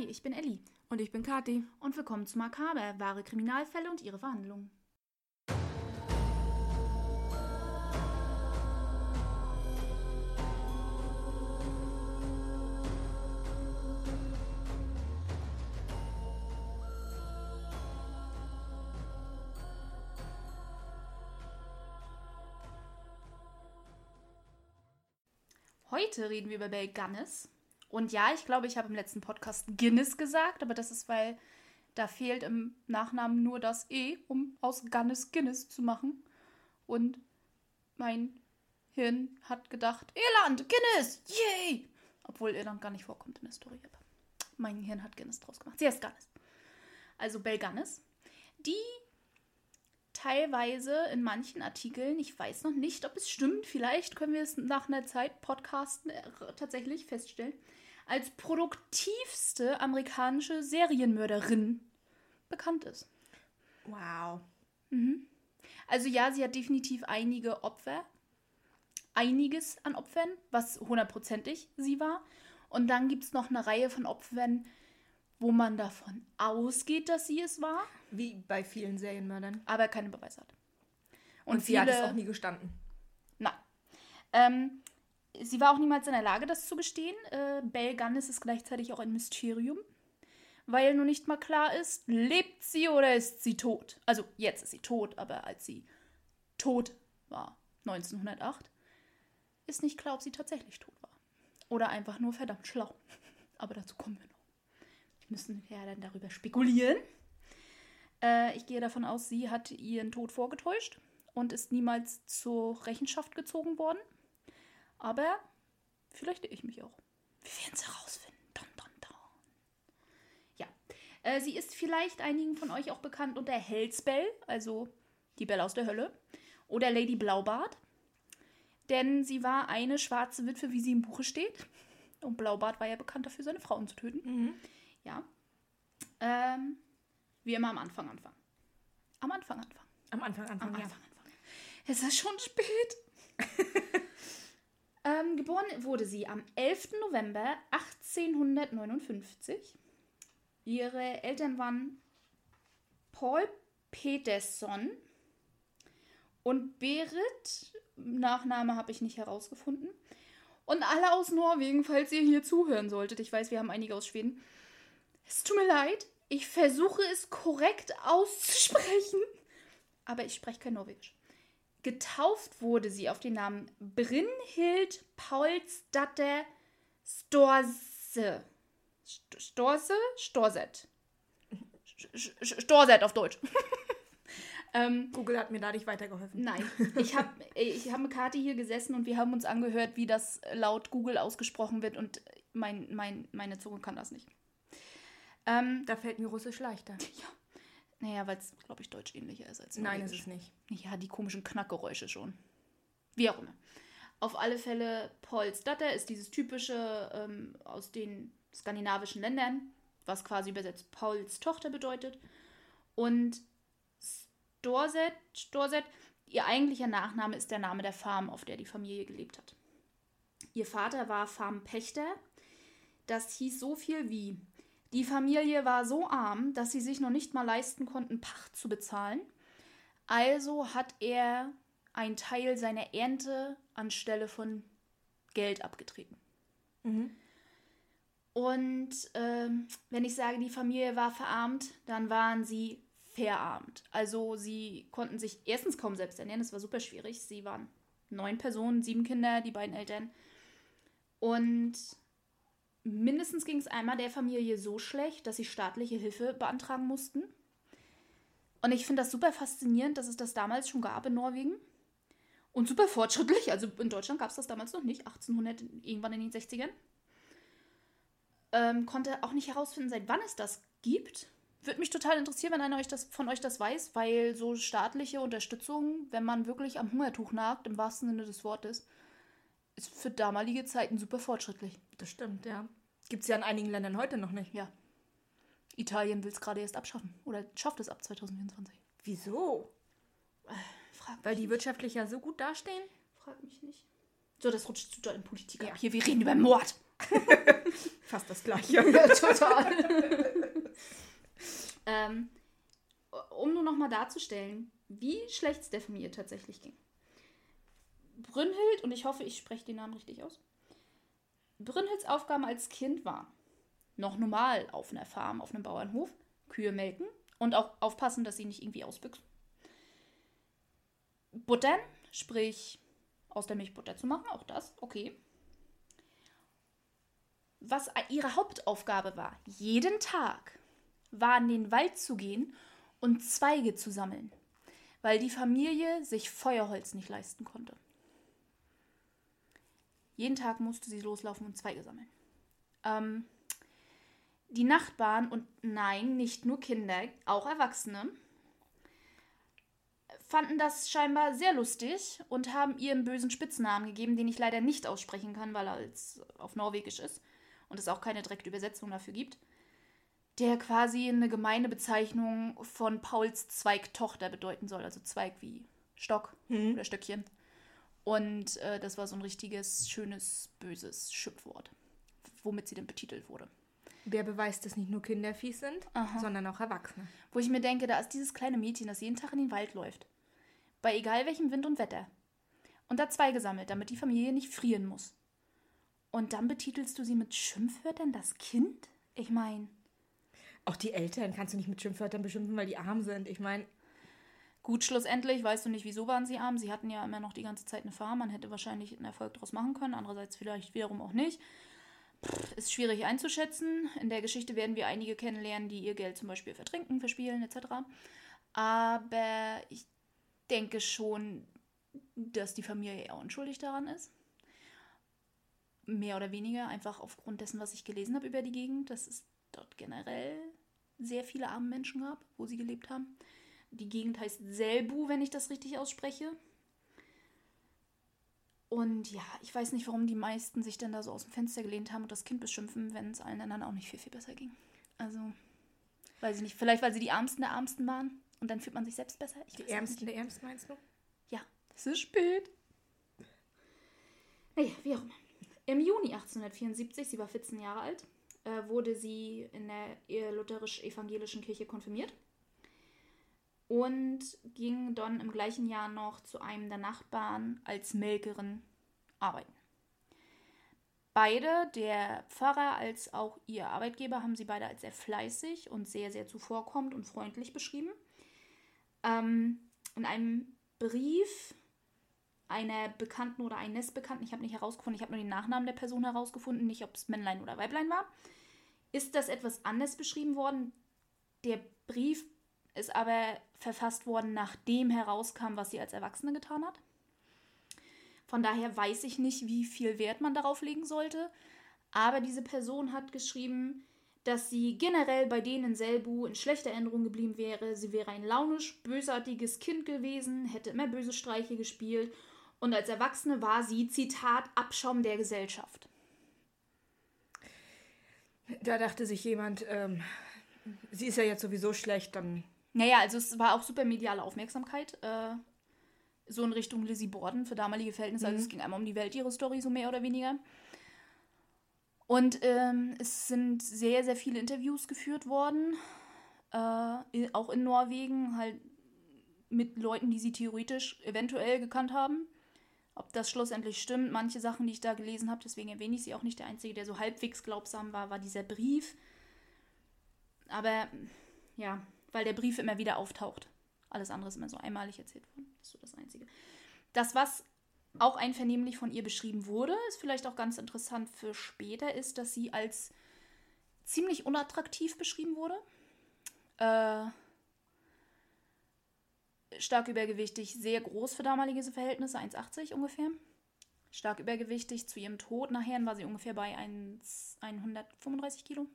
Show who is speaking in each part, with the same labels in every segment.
Speaker 1: Hi, ich bin Elli.
Speaker 2: Und ich bin Kathi.
Speaker 1: Und willkommen zu Makaber, wahre Kriminalfälle und ihre Verhandlungen. Heute reden wir über Bell Gunness. Und ja, ich glaube, ich habe im letzten Podcast Guinness gesagt, aber das ist, weil da fehlt im Nachnamen nur das E, um aus Gunness Guinness zu machen. Und mein Hirn hat gedacht, Irland, Guinness, yay! Obwohl Irland gar nicht vorkommt in der Story. Aber mein Hirn hat Guinness draus gemacht. Sie heißt Guinness. Also Bell Gunness. Die teilweise in manchen Artikeln, ich weiß noch nicht, ob es stimmt, vielleicht können wir es nach einer Zeit podcasten äh, tatsächlich feststellen, als produktivste amerikanische Serienmörderin bekannt ist.
Speaker 2: Wow.
Speaker 1: Mhm. Also ja, sie hat definitiv einige Opfer, einiges an Opfern, was hundertprozentig sie war. Und dann gibt es noch eine Reihe von Opfern, wo man davon ausgeht, dass sie es war.
Speaker 2: Wie bei vielen Serienmördern.
Speaker 1: Aber keine Beweise hat.
Speaker 2: Und, Und sie viele, hat es auch nie gestanden.
Speaker 1: Nein. Ähm, sie war auch niemals in der Lage, das zu gestehen. Äh, Belle Gunnis ist gleichzeitig auch ein Mysterium, weil nur nicht mal klar ist, lebt sie oder ist sie tot. Also jetzt ist sie tot, aber als sie tot war, 1908, ist nicht klar, ob sie tatsächlich tot war. Oder einfach nur verdammt schlau. Aber dazu kommen wir noch müssen ja dann darüber spekulieren. Äh, ich gehe davon aus, sie hat ihren Tod vorgetäuscht und ist niemals zur Rechenschaft gezogen worden. Aber vielleicht irre ich mich auch. Wir werden es herausfinden. Dun, dun, dun. Ja. Äh, sie ist vielleicht einigen von euch auch bekannt unter Hellspell, also die Belle aus der Hölle. Oder Lady Blaubart. Denn sie war eine schwarze Witwe, wie sie im Buche steht. Und Blaubart war ja bekannt dafür, seine Frauen zu töten. Mhm. Ja. Ähm, wie immer am Anfang anfangen. Am Anfang anfangen.
Speaker 2: Am Anfang anfangen.
Speaker 1: Am Anfang anfangen. Es ist schon spät. ähm, geboren wurde sie am 11. November 1859. Ihre Eltern waren Paul Peterson und Berit, Nachname habe ich nicht herausgefunden. Und alle aus Norwegen, falls ihr hier zuhören solltet. Ich weiß, wir haben einige aus Schweden. Es tut mir leid, ich versuche es korrekt auszusprechen, aber ich spreche kein Norwegisch. Getauft wurde sie auf den Namen Brynhild Paulsdatter Storse. Storse? Storset. Storset auf Deutsch.
Speaker 2: ähm, Google hat mir da nicht weitergeholfen.
Speaker 1: Nein. Ich habe ich hab mit Kathi hier gesessen und wir haben uns angehört, wie das laut Google ausgesprochen wird und mein, mein, meine Zunge kann das nicht.
Speaker 2: Ähm, da fällt mir Russisch leichter.
Speaker 1: Ja. Naja, weil es, glaube ich, Deutsch ähnlicher ist als
Speaker 2: Nein, ist es nicht.
Speaker 1: Ja, die komischen Knackgeräusche schon. Wie auch immer. Auf alle Fälle, Pauls Datter ist dieses typische ähm, aus den skandinavischen Ländern, was quasi übersetzt Pauls Tochter bedeutet. Und Storset, Storset, ihr eigentlicher Nachname ist der Name der Farm, auf der die Familie gelebt hat. Ihr Vater war Farmpächter. Das hieß so viel wie die Familie war so arm, dass sie sich noch nicht mal leisten konnten, Pacht zu bezahlen. Also hat er einen Teil seiner Ernte anstelle von Geld abgetreten. Mhm. Und ähm, wenn ich sage, die Familie war verarmt, dann waren sie verarmt. Also sie konnten sich erstens kaum selbst ernähren, das war super schwierig. Sie waren neun Personen, sieben Kinder, die beiden Eltern. Und mindestens ging es einmal der Familie so schlecht, dass sie staatliche Hilfe beantragen mussten. Und ich finde das super faszinierend, dass es das damals schon gab in Norwegen. Und super fortschrittlich. Also in Deutschland gab es das damals noch nicht, 1800, irgendwann in den 60ern. Ähm, konnte auch nicht herausfinden, seit wann es das gibt. Würde mich total interessieren, wenn einer euch das, von euch das weiß, weil so staatliche Unterstützung, wenn man wirklich am Hungertuch nagt, im wahrsten Sinne des Wortes, ist für damalige Zeiten super fortschrittlich.
Speaker 2: Das stimmt, ja. Gibt es ja in einigen Ländern heute noch nicht.
Speaker 1: Ja. Italien will es gerade erst abschaffen. Oder schafft es ab 2024.
Speaker 2: Wieso?
Speaker 1: Äh, frag
Speaker 2: Weil die nicht. wirtschaftlich ja so gut dastehen?
Speaker 1: Frag mich nicht. So, das rutscht zu in Politik ja. ab. Hier, wir reden über Mord.
Speaker 2: Fast das gleiche. Ja,
Speaker 1: total. ähm, um nur nochmal darzustellen, wie schlecht es der Familie tatsächlich ging. Brünnhild, und ich hoffe, ich spreche den Namen richtig aus. Brünnhilds Aufgabe als Kind war noch normal auf einer Farm, auf einem Bauernhof, Kühe melken und auch aufpassen, dass sie nicht irgendwie ausbüchsen. Buttern, sprich aus der Milch Butter zu machen, auch das, okay. Was ihre Hauptaufgabe war, jeden Tag war in den Wald zu gehen und Zweige zu sammeln, weil die Familie sich Feuerholz nicht leisten konnte. Jeden Tag musste sie loslaufen und Zweige sammeln. Ähm, die Nachbarn und nein, nicht nur Kinder, auch Erwachsene, fanden das scheinbar sehr lustig und haben ihr einen bösen Spitznamen gegeben, den ich leider nicht aussprechen kann, weil er als auf Norwegisch ist und es auch keine direkte Übersetzung dafür gibt der quasi eine gemeine Bezeichnung von Pauls Zweigtochter bedeuten soll. Also Zweig wie Stock mhm. oder Stöckchen. Und äh, das war so ein richtiges, schönes, böses Schimpfwort, womit sie dann betitelt wurde.
Speaker 2: Wer beweist, dass nicht nur Kinder fies sind, Aha. sondern auch Erwachsene.
Speaker 1: Wo ich mir denke, da ist dieses kleine Mädchen, das jeden Tag in den Wald läuft. Bei egal welchem Wind und Wetter. Und da Zweige sammelt, damit die Familie nicht frieren muss. Und dann betitelst du sie mit Schimpfwörtern, das Kind? Ich meine.
Speaker 2: Auch die Eltern kannst du nicht mit Schimpfwörtern beschimpfen, weil die arm sind. Ich meine.
Speaker 1: Gut, schlussendlich weißt du nicht, wieso waren sie arm. Sie hatten ja immer noch die ganze Zeit eine Farm. Man hätte wahrscheinlich einen Erfolg daraus machen können. Andererseits vielleicht wiederum auch nicht. Pff, ist schwierig einzuschätzen. In der Geschichte werden wir einige kennenlernen, die ihr Geld zum Beispiel vertrinken, verspielen etc. Aber ich denke schon, dass die Familie eher unschuldig daran ist. Mehr oder weniger, einfach aufgrund dessen, was ich gelesen habe über die Gegend. Das ist dort generell sehr viele arme Menschen gab, wo sie gelebt haben. Die Gegend heißt Selbu, wenn ich das richtig ausspreche. Und ja, ich weiß nicht, warum die meisten sich denn da so aus dem Fenster gelehnt haben und das Kind beschimpfen, wenn es allen anderen auch nicht viel, viel besser ging. Also, weiß ich nicht. Vielleicht, weil sie die Ärmsten der Ärmsten waren und dann fühlt man sich selbst besser.
Speaker 2: Ich die Ärmsten der Ärmsten meinst du?
Speaker 1: Ja, es ist spät. Naja, wie auch immer. Im Juni 1874, sie war 14 Jahre alt, äh, wurde sie in der lutherisch-evangelischen Kirche konfirmiert und ging dann im gleichen Jahr noch zu einem der Nachbarn als Melkerin arbeiten. Beide, der Pfarrer als auch ihr Arbeitgeber, haben sie beide als sehr fleißig und sehr, sehr zuvorkommend und freundlich beschrieben. Ähm, in einem Brief einer Bekannten oder eines Bekannten, ich habe nicht herausgefunden, ich habe nur den Nachnamen der Person herausgefunden, nicht ob es Männlein oder Weiblein war, ist das etwas anders beschrieben worden. Der Brief ist aber verfasst worden, nachdem herauskam, was sie als Erwachsene getan hat. Von daher weiß ich nicht, wie viel Wert man darauf legen sollte. Aber diese Person hat geschrieben, dass sie generell bei denen in Selbu in schlechter Erinnerung geblieben wäre. Sie wäre ein launisch, bösartiges Kind gewesen, hätte immer böse Streiche gespielt und als Erwachsene war sie, Zitat, Abschaum der Gesellschaft.
Speaker 2: Da dachte sich jemand, ähm, sie ist ja jetzt sowieso schlecht, dann.
Speaker 1: Naja, also es war auch super mediale Aufmerksamkeit. Äh, so in Richtung Lizzie Borden für damalige Verhältnisse. Mhm. Also es mhm. ging einmal um die Welt, ihre Story, so mehr oder weniger. Und ähm, es sind sehr, sehr viele Interviews geführt worden. Äh, auch in Norwegen, halt mit Leuten, die sie theoretisch eventuell gekannt haben. Ob das schlussendlich stimmt, manche Sachen, die ich da gelesen habe, deswegen erwähne ich sie auch nicht. Der einzige, der so halbwegs glaubsam war, war dieser Brief. Aber ja, weil der Brief immer wieder auftaucht. Alles andere ist immer so einmalig erzählt worden. Das ist so das Einzige. Das, was auch einvernehmlich von ihr beschrieben wurde, ist vielleicht auch ganz interessant für später, ist, dass sie als ziemlich unattraktiv beschrieben wurde. Äh, stark übergewichtig, sehr groß für damalige Verhältnisse, 1,80 ungefähr. Stark übergewichtig. Zu ihrem Tod nachher war sie ungefähr bei 1, 135 Kilo.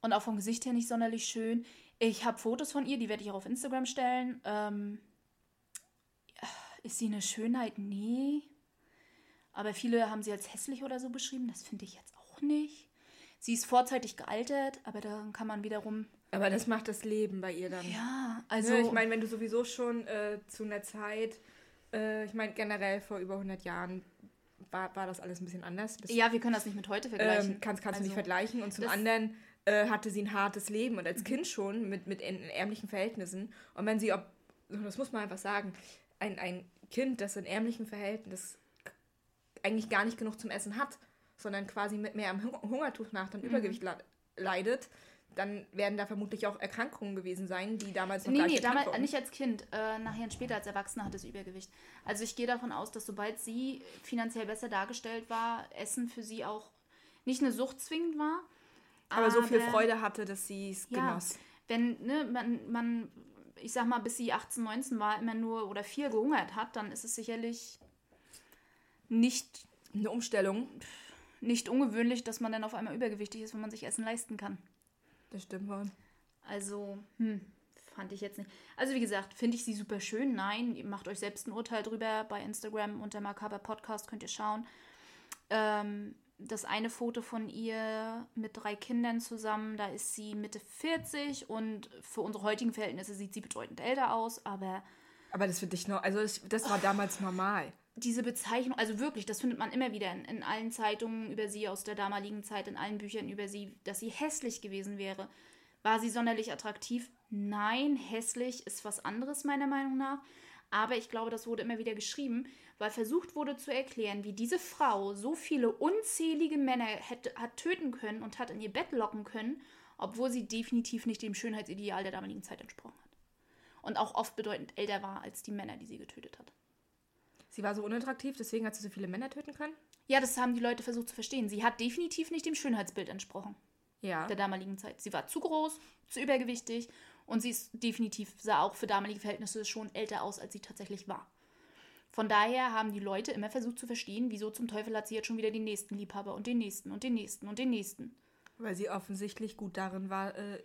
Speaker 1: Und auch vom Gesicht her nicht sonderlich schön. Ich habe Fotos von ihr, die werde ich auch auf Instagram stellen. Ähm, ist sie eine Schönheit? Nee. Aber viele haben sie als hässlich oder so beschrieben. Das finde ich jetzt auch nicht. Sie ist vorzeitig gealtert, aber dann kann man wiederum
Speaker 2: aber das macht das Leben bei ihr dann.
Speaker 1: Ja, also.
Speaker 2: Ja, ich meine, wenn du sowieso schon äh, zu einer Zeit, äh, ich meine, generell vor über 100 Jahren war, war das alles ein bisschen anders. Bis,
Speaker 1: Ja, wir können das nicht mit heute vergleichen.
Speaker 2: ähm, kannst, kannst du nicht
Speaker 1: Also,
Speaker 2: vergleichen. Und zum
Speaker 1: das-
Speaker 2: anderen äh, hatte sie ein hartes Leben und
Speaker 1: Mhm.
Speaker 2: als Kind schon mit, mit in, in ärmlichen Verhältnissen. Und wenn sie, ob, das muss man einfach sagen, ein, ein Kind, das in ärmlichen Verhältnissen eigentlich gar nicht genug zum Essen hat, sondern quasi mit mehr am Hung- Hungertuch nach
Speaker 1: Mhm.
Speaker 2: dann Übergewicht la- leidet, dann werden da vermutlich auch Erkrankungen gewesen sein, die damals noch
Speaker 1: Nee, nee, damals nicht als Kind. Äh, nachher und später als Erwachsene hatte sie Übergewicht. Also ich gehe davon aus, dass sobald sie finanziell besser dargestellt war, Essen für sie auch nicht eine Sucht zwingend war.
Speaker 2: Aber so viel Freude hatte, dass sie es
Speaker 1: Ja,
Speaker 2: genoss.
Speaker 1: wenn ne, man, man, ich sag mal, bis sie 18, 19 war, immer nur oder viel gehungert hat, dann ist es sicherlich nicht,
Speaker 2: Eine Umstellung,
Speaker 1: nicht ungewöhnlich, dass man dann auf einmal übergewichtig ist, wenn man sich Essen leisten kann.
Speaker 2: das stimmt wohl.
Speaker 1: Also, hm, fand ich jetzt nicht. Also, wie gesagt, finde ich sie super schön. Nein, ihr macht euch selbst ein Urteil drüber. Bei Instagram unter Makaber Podcast könnt ihr schauen. Ähm, das eine Foto von ihr mit drei Kindern zusammen, da ist sie Mitte 40 und für unsere heutigen Verhältnisse sieht sie bedeutend älter aus, aber
Speaker 2: Aber das für dich noch, also das, das war damals normal.
Speaker 1: diese Bezeichnung, also wirklich, das findet man immer wieder in, in allen Zeitungen über sie aus der damaligen Zeit, in allen Büchern über sie, dass sie hässlich gewesen wäre. War sie sonderlich attraktiv? Nein, hässlich ist was anderes meiner Meinung nach. Aber ich glaube, das wurde immer wieder geschrieben, weil versucht wurde zu erklären, wie diese Frau so viele unzählige Männer hätte, hat töten können und hat in ihr Bett locken können, obwohl sie definitiv nicht dem Schönheitsideal der damaligen Zeit entsprochen hat. Und auch oft bedeutend älter war als die Männer, die sie getötet hat.
Speaker 2: Sie war so unattraktiv, deswegen hat sie so viele Männer töten können?
Speaker 1: Ja, das haben die Leute versucht zu verstehen. Sie hat definitiv nicht dem Schönheitsbild entsprochen
Speaker 2: Ja.
Speaker 1: der damaligen Zeit. Sie war zu groß, zu übergewichtig und sie ist definitiv, sah auch für damalige Verhältnisse schon älter aus, als sie tatsächlich war. Von daher haben die Leute immer versucht zu verstehen, wieso zum Teufel hat sie jetzt schon wieder den nächsten Liebhaber und den nächsten und den nächsten und den nächsten.
Speaker 2: Weil sie offensichtlich gut darin war, äh,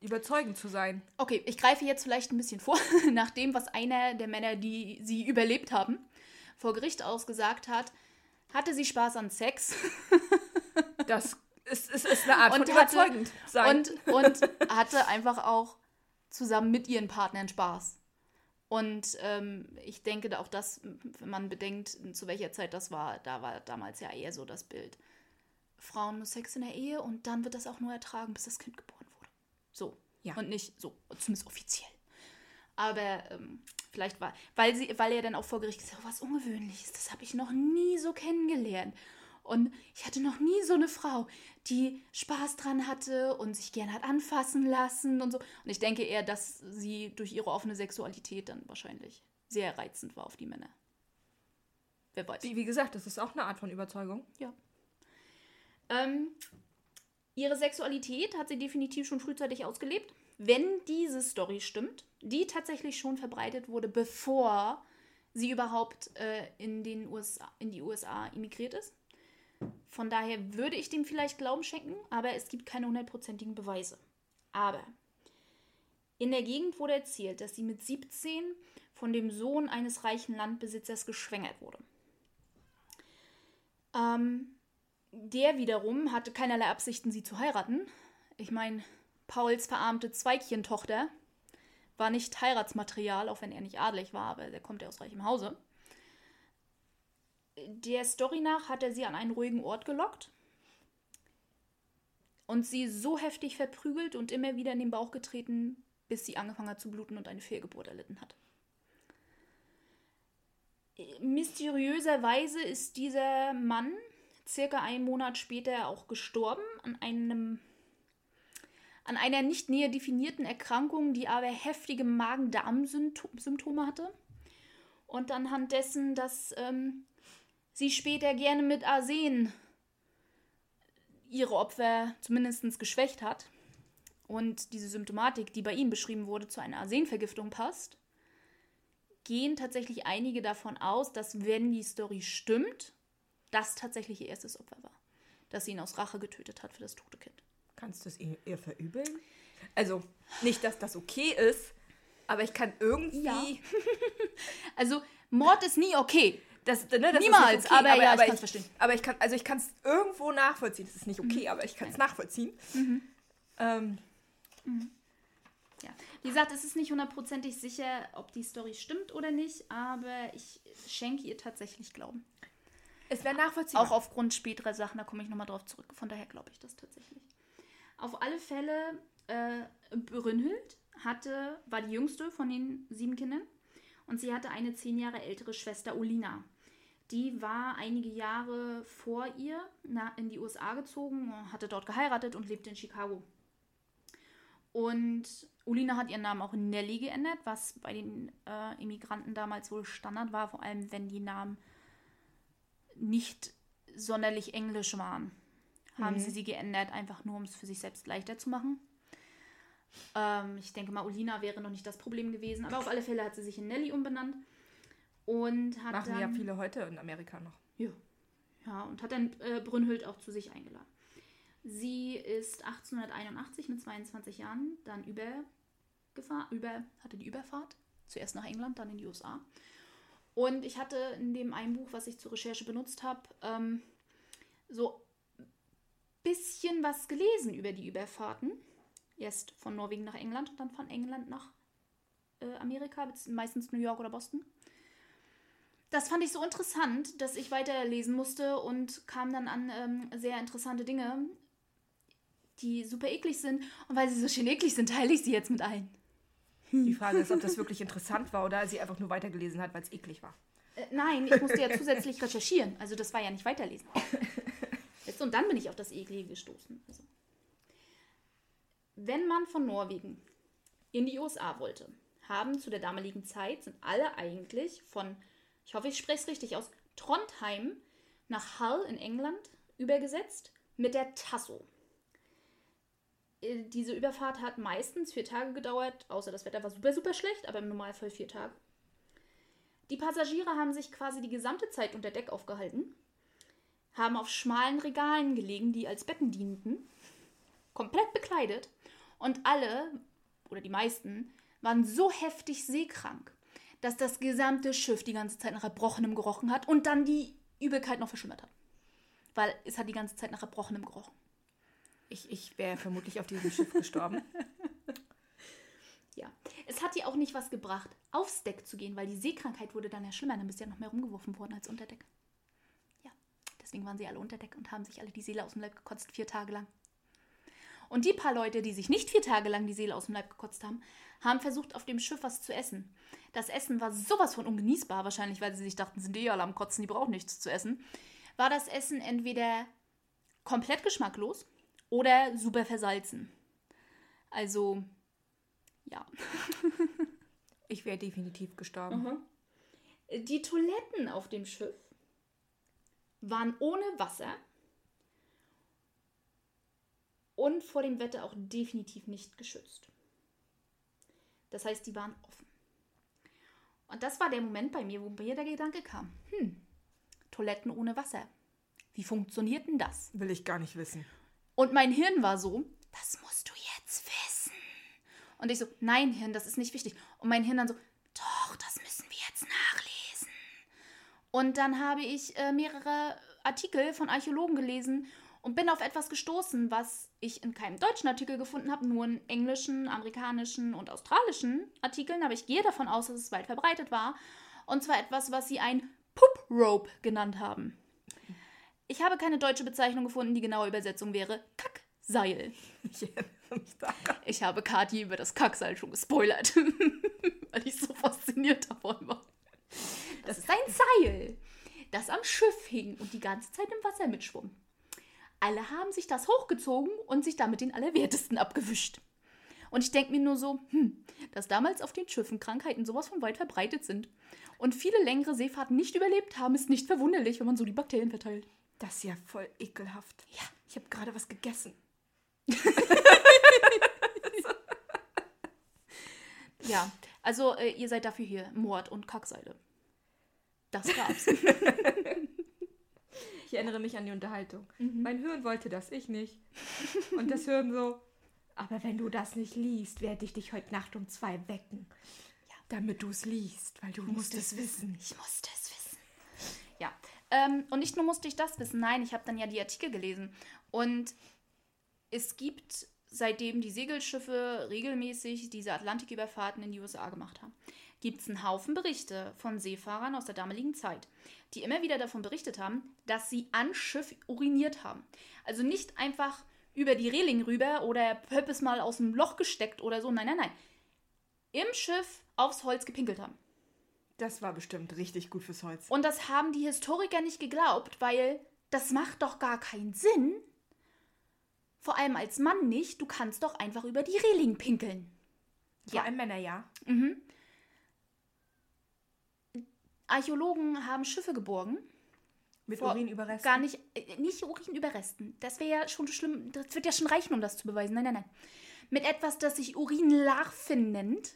Speaker 2: überzeugend zu sein.
Speaker 1: Okay, ich greife jetzt vielleicht ein bisschen vor, nach dem, was einer der Männer, die sie überlebt haben, vor Gericht ausgesagt hat. Hatte sie Spaß an Sex?
Speaker 2: Das ist, ist, ist eine Art
Speaker 1: Und
Speaker 2: von
Speaker 1: hatte-
Speaker 2: überzeugend sein.
Speaker 1: Und, und hatte einfach auch zusammen mit ihren Partnern Spaß. Und ähm, ich denke da auch das, wenn man bedenkt, zu welcher Zeit das war, da war damals ja eher so das Bild. Frauen nur Sex in der Ehe und dann wird das auch nur ertragen, bis das Kind geboren wurde. So.
Speaker 2: Ja.
Speaker 1: Und nicht so, zumindest offiziell. Aber ähm, vielleicht war, weil sie, weil er dann auch vor Gericht gesagt hat, was Ungewöhnliches, das habe ich noch nie so kennengelernt. Und ich hatte noch nie so eine Frau, die Spaß dran hatte und sich gern hat anfassen lassen und so. Und ich denke eher, dass sie durch ihre offene Sexualität dann wahrscheinlich sehr reizend war auf die Männer. Wer weiß.
Speaker 2: wie, wie gesagt, das ist auch eine Art von Überzeugung.
Speaker 1: Ja. Ähm, ihre Sexualität hat sie definitiv schon frühzeitig ausgelebt. Wenn diese Story stimmt, die tatsächlich schon verbreitet wurde, bevor sie überhaupt äh, in, den USA, in die USA emigriert ist. Von daher würde ich dem vielleicht Glauben schenken, aber es gibt keine hundertprozentigen Beweise. Aber in der Gegend wurde erzählt, dass sie mit 17 von dem Sohn eines reichen Landbesitzers geschwängert wurde. Ähm, der wiederum hatte keinerlei Absichten, sie zu heiraten. Ich meine, Pauls verarmte Zweigchentochter war nicht Heiratsmaterial, auch wenn er nicht adelig war, aber der kommt ja aus reichem Hause. Der Story nach hat er sie an einen ruhigen Ort gelockt und sie so heftig verprügelt und immer wieder in den Bauch getreten, bis sie angefangen hat zu bluten und eine Fehlgeburt erlitten hat. Mysteriöserweise ist dieser Mann circa einen Monat später auch gestorben an einem an einer nicht näher definierten Erkrankung, die aber heftige Magen-Darm-Symptome hatte. Und anhand dessen, dass ähm, sie später gerne mit Arsen ihre Opfer zumindest geschwächt hat und diese Symptomatik, die bei ihnen beschrieben wurde, zu einer Arsenvergiftung passt, gehen tatsächlich einige davon aus, dass wenn die Story stimmt, das tatsächlich ihr erstes Opfer war. Dass sie ihn aus Rache getötet hat für das tote Kind.
Speaker 2: Kannst du es ihr, ihr verübeln? Also, nicht, dass das okay ist, aber ich kann irgendwie.
Speaker 1: Ja. Also, Mord ist nie okay.
Speaker 2: Das, ne, das
Speaker 1: Niemals,
Speaker 2: ist nicht
Speaker 1: aber ja, ich
Speaker 2: ich
Speaker 1: kann's verstehen.
Speaker 2: Aber ich kann, also ich kann es irgendwo nachvollziehen. Das ist nicht okay, aber ich kann es nachvollziehen. Ähm,
Speaker 1: Ja. Wie gesagt, es ist nicht hundertprozentig sicher, ob die Story stimmt oder nicht, aber ich schenke ihr tatsächlich Glauben.
Speaker 2: Es wäre nachvollziehbar.
Speaker 1: Auch aufgrund späterer Sachen, da komme ich nochmal drauf zurück. Von daher glaube ich das tatsächlich. Auf alle Fälle, äh, Brünnhild hatte, war die jüngste von den sieben Kindern und sie hatte eine zehn Jahre ältere Schwester Olina. Die war einige Jahre vor ihr in die USA gezogen, hatte dort geheiratet und lebte in Chicago. Und Olina hat ihren Namen auch in Nelly geändert, was bei den äh, Immigranten damals wohl Standard war, vor allem wenn die Namen nicht sonderlich englisch waren. Haben
Speaker 2: Mhm.
Speaker 1: sie sie geändert, einfach nur um es für sich selbst leichter zu machen. Ähm, ich denke mal, Olina wäre noch nicht das Problem gewesen, aber auf alle Fälle hat sie sich in Nelly umbenannt und hat
Speaker 2: Machen
Speaker 1: dann
Speaker 2: ja viele heute in Amerika noch.
Speaker 1: ja. Ja, und hat dann äh, Brünnhild auch zu sich eingeladen. Sie ist 1881 mit 22 Jahren dann übergefahren, über, hatte die Überfahrt, zuerst nach England, dann in die USA. Und ich hatte in dem einen Buch, was ich zur Recherche benutzt habe, ähm, so ein bisschen was gelesen über die Überfahrten. Erst von Norwegen nach England und dann von England nach äh, Amerika, meistens New York oder Boston. Das fand ich so interessant, dass ich weiterlesen musste und kam dann an ähm, sehr interessante Dinge, die super eklig sind. Und weil sie so schön eklig sind, teile ich sie jetzt mit allen.
Speaker 2: Die Frage ist, ob das wirklich interessant war oder sie einfach nur weitergelesen hat, weil es eklig war.
Speaker 1: Äh, nein, ich musste ja zusätzlich recherchieren. Also das war ja nicht weiterlesen. Jetzt, und dann bin ich auf das Eklige gestoßen. Also, wenn man von Norwegen in die USA wollte, haben zu der damaligen Zeit, sind alle eigentlich von, ich hoffe, ich spreche es richtig aus, Trondheim nach Hull in England übergesetzt mit der Tasso. Äh, Diese Überfahrt hat meistens vier Tage gedauert, außer das Wetter war super, super schlecht, aber im Normalfall vier Tage. Die Passagiere haben sich quasi die gesamte Zeit unter Deck aufgehalten, haben auf schmalen Regalen gelegen, die als Betten dienten, komplett bekleidet und alle, oder die meisten, waren so heftig seekrank, dass das gesamte Schiff die ganze Zeit nach Erbrochenem gerochen hat und dann die Übelkeit noch verschlimmert hat. Weil es hat die ganze Zeit nach Erbrochenem gerochen.
Speaker 2: Ich, ich wäre vermutlich auf diesem Schiff gestorben.
Speaker 1: Ja. Es hat ihr auch nicht was gebracht, aufs Deck zu gehen, weil die Seekrankheit wurde dann ja schlimmer. Dann bist du ja noch mehr rumgeworfen worden als unter Deck. Ja. Deswegen waren sie alle unter Deck und haben sich alle die Seele aus dem Leib gekotzt, vier Tage lang. Und die paar Leute, die sich nicht vier Tage lang die Seele aus dem Leib gekotzt haben, haben versucht, auf dem Schiff was zu essen. Das Essen war sowas von ungenießbar, wahrscheinlich, weil sie sich dachten, sind eh alle am Kotzen, die brauchen nichts zu essen. War das Essen entweder komplett geschmacklos oder super versalzen. Also, ja.
Speaker 2: Ich wäre definitiv gestorben.
Speaker 1: Die Toiletten auf dem Schiff waren ohne Wasser und vor dem Wetter auch definitiv nicht geschützt. Das heißt, die waren offen. Und das war der Moment bei mir, wo mir der Gedanke kam, hm, Toiletten ohne Wasser. Wie funktioniert denn das?
Speaker 2: Will ich gar nicht wissen.
Speaker 1: Und mein Hirn war so, das musst du jetzt wissen. Und ich so, nein, Hirn, das ist nicht wichtig. Und mein Hirn dann so, doch, das müssen wir jetzt nachlesen. Und dann habe ich äh, mehrere Artikel von Archäologen gelesen und bin auf etwas gestoßen, was ich in keinem deutschen Artikel gefunden habe, nur in englischen, amerikanischen und australischen Artikeln. Aber ich gehe davon aus, dass es weit verbreitet war. Und zwar etwas, was sie ein Poop Rope genannt haben. Ich habe keine deutsche Bezeichnung gefunden, die genaue Übersetzung wäre Kackseil.
Speaker 2: Ich
Speaker 1: habe Kathi über das Kackseil schon gespoilert, weil ich so fasziniert davon war. Das ist ein Seil, das am Schiff hing und die ganze Zeit im Wasser mitschwamm. Alle haben sich das hochgezogen und sich damit den Allerwertesten abgewischt. Und ich denke mir nur so, hm, dass damals auf den Schiffen Krankheiten sowas von weit verbreitet sind und viele längere Seefahrten nicht überlebt haben, ist nicht verwunderlich, wenn man so die Bakterien verteilt.
Speaker 2: Das ist ja voll ekelhaft. Ja. Ich habe gerade was gegessen.
Speaker 1: Ja, also äh, ihr seid dafür hier Mord und Kackseile. Das gab's.
Speaker 2: Ich erinnere mich an die Unterhaltung. Mein Hirn wollte das, ich nicht. Und das Hirn so, aber wenn du das nicht liest, werde ich dich heute Nacht um zwei wecken. Damit du es liest, weil du musst es wissen.
Speaker 1: Ich musste es wissen. Ja, ähm, und nicht nur musste ich das wissen, nein, ich habe dann ja die Artikel gelesen. Und es gibt, seitdem die Segelschiffe regelmäßig diese Atlantiküberfahrten in die USA gemacht haben, gibt es einen Haufen Berichte von Seefahrern aus der damaligen Zeit, die immer wieder davon berichtet haben, dass sie an Schiff uriniert haben. Also nicht einfach über die Reling rüber oder Pöppes mal aus dem Loch gesteckt oder so. Nein, nein, nein. Im Schiff aufs Holz gepinkelt haben.
Speaker 2: Das war bestimmt richtig gut fürs Holz.
Speaker 1: Und das haben die Historiker nicht geglaubt, weil das macht doch gar keinen Sinn. Vor allem als Mann nicht. Du kannst doch einfach über die Reling pinkeln.
Speaker 2: Vor ja. allem Männer, ja.
Speaker 1: Mhm. Archäologen haben Schiffe geborgen.
Speaker 2: Mit Urinüberresten?
Speaker 1: Gar nicht, äh, nicht Urinüberresten. Das wäre ja schon schlimm. Das wird ja schon reichen, um das zu beweisen. Nein, nein, nein. Mit etwas, das sich Urinlarven nennt.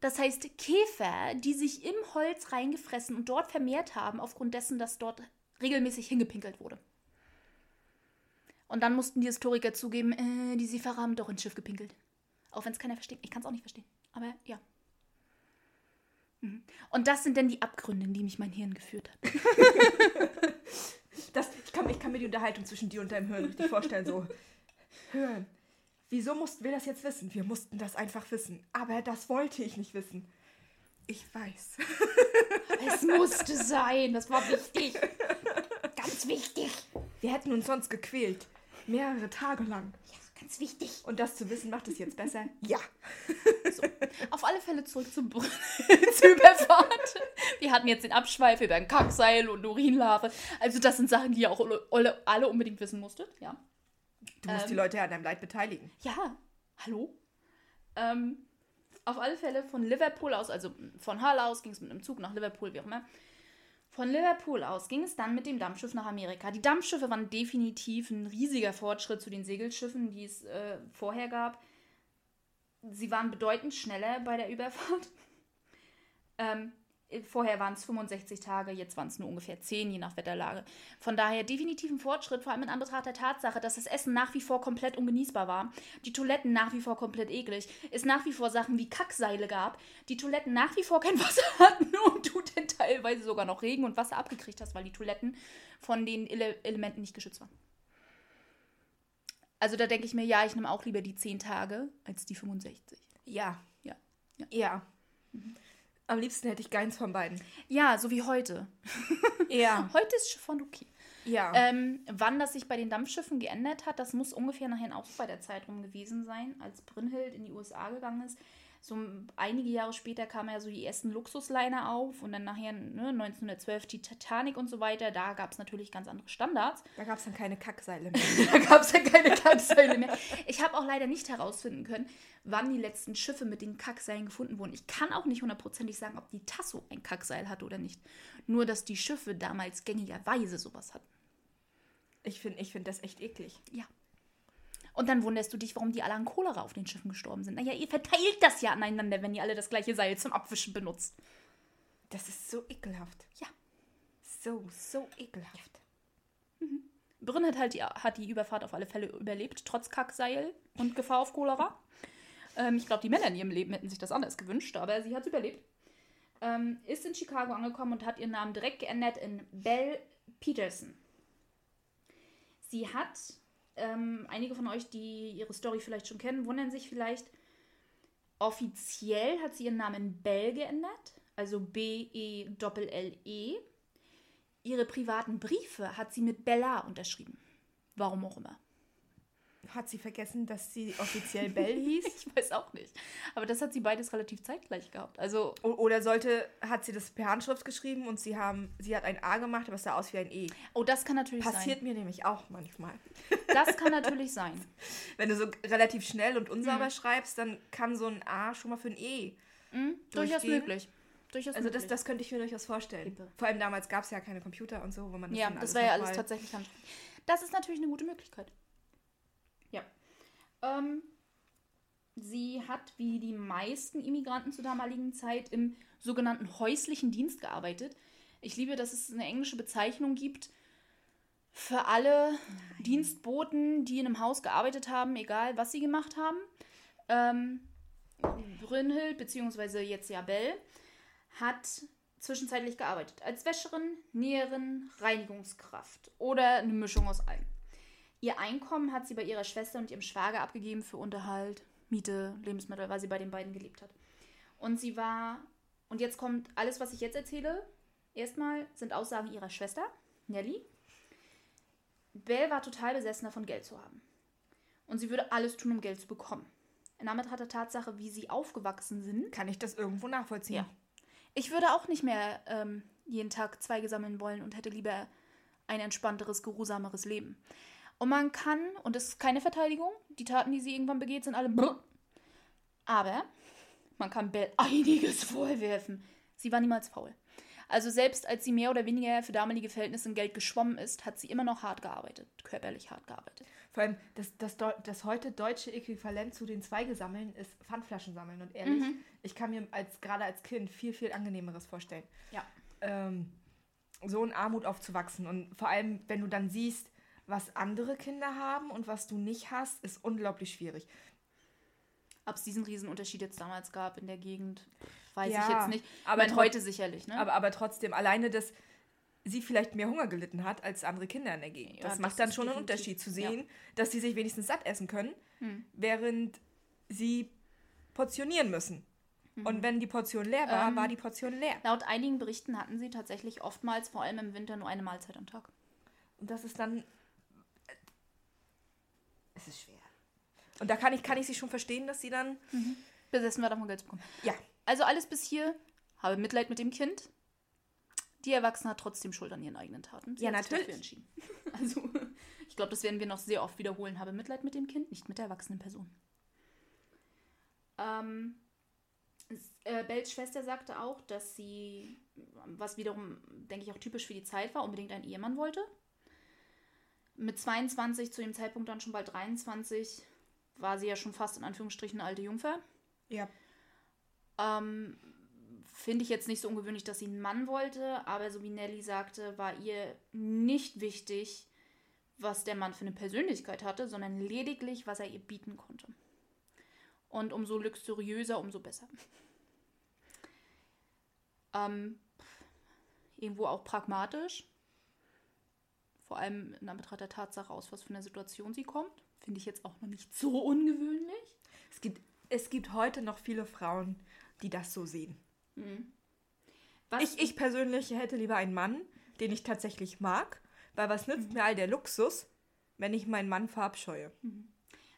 Speaker 1: Das heißt Käfer, die sich im Holz reingefressen und dort vermehrt haben, aufgrund dessen, dass dort regelmäßig hingepinkelt wurde. Und dann mussten die Historiker zugeben, äh, die Seefahrer haben doch ins Schiff gepinkelt. Auch wenn es keiner versteht. Ich kann es auch nicht verstehen. Aber ja. Mhm. Und das sind dann die Abgründe, in die mich mein Hirn geführt hat.
Speaker 2: das, ich, kann, ich kann mir die Unterhaltung zwischen dir und deinem Hirn richtig vorstellen. So, hören. Wieso mussten wir das jetzt wissen? Wir mussten das einfach wissen. Aber das wollte ich nicht wissen. Ich weiß.
Speaker 1: Es musste sein. Das war wichtig. Ganz wichtig.
Speaker 2: Wir hätten uns sonst gequält. Mehrere Tage lang.
Speaker 1: Ja, ganz wichtig.
Speaker 2: Und das zu wissen, macht es jetzt besser? Ja.
Speaker 1: So. Auf alle Fälle zurück zum zur Überfahrt. Wir hatten jetzt den Abschweif über ein Kackseil und Urinlarve. Also das sind Sachen, die ihr auch alle unbedingt wissen musstet. Ja.
Speaker 2: Du musst ähm, die Leute ja an deinem Leid beteiligen.
Speaker 1: Ja, hallo? Ähm, auf alle Fälle von Liverpool aus, also von Hull aus ging es mit einem Zug nach Liverpool, wie auch immer. Von Liverpool aus ging es dann mit dem Dampfschiff nach Amerika. Die Dampfschiffe waren definitiv ein riesiger Fortschritt zu den Segelschiffen, die es äh, vorher gab. Sie waren bedeutend schneller bei der Überfahrt. Ähm, Vorher waren es 65 Tage, jetzt waren es nur ungefähr 10, je nach Wetterlage. Von daher definitiv ein Fortschritt, vor allem in Anbetracht der Tatsache, dass das Essen nach wie vor komplett ungenießbar war, die Toiletten nach wie vor komplett eklig, es nach wie vor Sachen wie Kackseile gab, die Toiletten nach wie vor kein Wasser hatten und du denn teilweise sogar noch Regen und Wasser abgekriegt hast, weil die Toiletten von den Ele Elementen nicht geschützt waren. Also da denke ich mir, ja, ich nehme auch lieber die 10 Tage als die 65.
Speaker 2: Ja.
Speaker 1: Ja.
Speaker 2: Ja. ja. Mhm. Am liebsten hätte ich keins von beiden.
Speaker 1: Ja, so wie heute.
Speaker 2: Ja.
Speaker 1: heute ist Chiffon okay.
Speaker 2: Ja.
Speaker 1: Ähm, wann das sich bei den Dampfschiffen geändert hat, das muss ungefähr nachher auch bei der Zeit rum gewesen sein, als Brünnhild in die USA gegangen ist so einige Jahre später kamen ja so die ersten Luxusliner auf und dann nachher ne, 1912 die Titanic und so weiter. Da gab es natürlich ganz andere Standards.
Speaker 2: Da gab es dann keine Kackseile mehr.
Speaker 1: da gab es dann keine Kackseile mehr. Ich habe auch leider nicht herausfinden können, wann die letzten Schiffe mit den Kackseilen gefunden wurden. Ich kann auch nicht hundertprozentig sagen, ob die Tasso ein Kackseil hatte oder nicht. Nur, dass die Schiffe damals gängigerweise sowas hatten.
Speaker 2: Ich finde ich find das echt eklig.
Speaker 1: Ja. Und dann wunderst du dich, warum die alle an Cholera auf den Schiffen gestorben sind. Naja, ihr verteilt das ja aneinander, wenn ihr alle das gleiche Seil zum Abwischen benutzt.
Speaker 2: Das ist so ekelhaft.
Speaker 1: Ja.
Speaker 2: So, so ekelhaft.
Speaker 1: Mhm. Brünn hat halt die, hat die Überfahrt auf alle Fälle überlebt, trotz Kackseil und Gefahr auf Cholera. Ähm, ich glaube, die Männer in ihrem Leben hätten sich das anders gewünscht, aber sie hat es überlebt. Ähm, ist in Chicago angekommen und hat ihren Namen direkt geändert in Belle Peterson. Sie hat ähm, einige von euch, die ihre Story vielleicht schon kennen, wundern sich vielleicht. Offiziell hat sie ihren Namen Bell geändert, also B-E-L-L-E. -E. Ihre privaten Briefe hat sie mit Bella unterschrieben. Warum auch immer.
Speaker 2: Hat sie vergessen, dass sie offiziell Bell hieß?
Speaker 1: ich weiß auch nicht. Aber das hat sie beides relativ zeitgleich gehabt. Also
Speaker 2: Oder sollte, hat sie das per Handschrift geschrieben und sie haben, sie hat ein A gemacht, aber es sah aus wie ein E.
Speaker 1: Oh, das kann natürlich
Speaker 2: Passiert
Speaker 1: sein.
Speaker 2: Passiert mir nämlich auch manchmal.
Speaker 1: Das kann natürlich sein.
Speaker 2: Wenn du so relativ schnell und unsauber mhm. schreibst, dann kann so ein A schon mal für ein E.
Speaker 1: Mhm, durchaus möglich.
Speaker 2: Durchaus also das, das könnte ich mir durchaus vorstellen. Liebe. Vor allem damals gab es ja keine Computer und so, wo man
Speaker 1: das Ja, das wäre ja alles tatsächlich handschriftlich. Das ist natürlich eine gute Möglichkeit. Ähm, sie hat, wie die meisten Immigranten zur damaligen Zeit, im sogenannten häuslichen Dienst gearbeitet. Ich liebe, dass es eine englische Bezeichnung gibt für alle Nein. Dienstboten, die in einem Haus gearbeitet haben, egal was sie gemacht haben. Ähm, Brünnhild, beziehungsweise jetzt ja Bell, hat zwischenzeitlich gearbeitet als Wäscherin, Näherin, Reinigungskraft oder eine Mischung aus allem. Ihr Einkommen hat sie bei ihrer Schwester und ihrem Schwager abgegeben für Unterhalt, Miete, Lebensmittel, weil sie bei den beiden gelebt hat. Und sie war Und jetzt kommt alles, was ich jetzt erzähle. Erstmal sind Aussagen ihrer Schwester, Nelly. Belle war total besessen davon, Geld zu haben. Und sie würde alles tun, um Geld zu bekommen. In Anbetracht der Tatsache, wie sie aufgewachsen sind.
Speaker 2: Kann ich das irgendwo nachvollziehen?
Speaker 1: Ja. Ich würde auch nicht mehr ähm, jeden Tag Zweige sammeln wollen und hätte lieber ein entspannteres, geruhsameres Leben. Und man kann, und das ist keine Verteidigung, die Taten, die sie irgendwann begeht, sind alle brr. Aber man kann Belle einiges vorwerfen. Sie war niemals faul. Also selbst als sie mehr oder weniger für damalige Verhältnisse in Geld geschwommen ist, hat sie immer noch hart gearbeitet, körperlich hart gearbeitet.
Speaker 2: Vor allem das, das, das heute deutsche Äquivalent zu den Zweigesammeln ist Pfandflaschen sammeln. Und ehrlich,
Speaker 1: Mhm.
Speaker 2: ich kann mir als gerade als Kind viel, viel angenehmeres vorstellen.
Speaker 1: Ja.
Speaker 2: Ähm, so in Armut aufzuwachsen. Und vor allem, wenn du dann siehst, was andere Kinder haben und was du nicht hast, ist unglaublich schwierig.
Speaker 1: Ob es diesen Riesenunterschied jetzt damals gab in der Gegend, weiß
Speaker 2: Ja,
Speaker 1: ich jetzt nicht.
Speaker 2: aber trot-
Speaker 1: heute sicherlich, ne?
Speaker 2: Aber, aber trotzdem, alleine, dass sie vielleicht mehr Hunger gelitten hat als andere Kinder in der Gegend.
Speaker 1: Ja,
Speaker 2: das
Speaker 1: das
Speaker 2: macht dann schon einen Unterschied zu sehen, dass sie sich wenigstens satt essen können, während sie portionieren müssen. Und wenn die Portion leer war,
Speaker 1: Ähm,
Speaker 2: war die Portion leer.
Speaker 1: Laut einigen Berichten hatten sie tatsächlich oftmals, vor allem im Winter, nur eine Mahlzeit am Tag.
Speaker 2: Und das ist dann. Es ist schwer. Und da kann ich, kann ich sie schon verstehen, dass sie dann.
Speaker 1: Besessen war davon Geld zu bekommen.
Speaker 2: Ja.
Speaker 1: Also alles bis hier. Habe Mitleid mit dem Kind. Die Erwachsene hat trotzdem Schuld an ihren eigenen Taten. Sie
Speaker 2: Ja,
Speaker 1: hat sich
Speaker 2: natürlich.
Speaker 1: dafür entschieden. Also, ich glaube, das werden wir noch sehr oft wiederholen. Habe Mitleid mit dem Kind, nicht mit der erwachsenen Person. Ähm, äh, Bells Schwester sagte auch, dass sie, was wiederum, denke ich, auch typisch für die Zeit war, unbedingt einen Ehemann wollte. Mit 22, zu dem Zeitpunkt dann schon bald 23, war sie ja schon fast in Anführungsstrichen eine alte Jungfer.
Speaker 2: Ja.
Speaker 1: Ähm, Finde ich jetzt nicht so ungewöhnlich, dass sie einen Mann wollte, aber so wie Nelly sagte, war ihr nicht wichtig, was der Mann für eine Persönlichkeit hatte, sondern lediglich, was er ihr bieten konnte. Und umso luxuriöser, umso besser. Ähm, irgendwo auch pragmatisch. Vor allem in Anbetracht der Tatsache aus, was für eine Situation sie kommt. Finde ich jetzt auch noch nicht so ungewöhnlich.
Speaker 2: Es gibt, es gibt heute noch viele Frauen, die das so sehen.
Speaker 1: Was,
Speaker 2: Ich, ich persönlich hätte lieber einen Mann, den ich tatsächlich mag, weil was nützt mir all der Luxus, wenn ich meinen Mann verabscheue?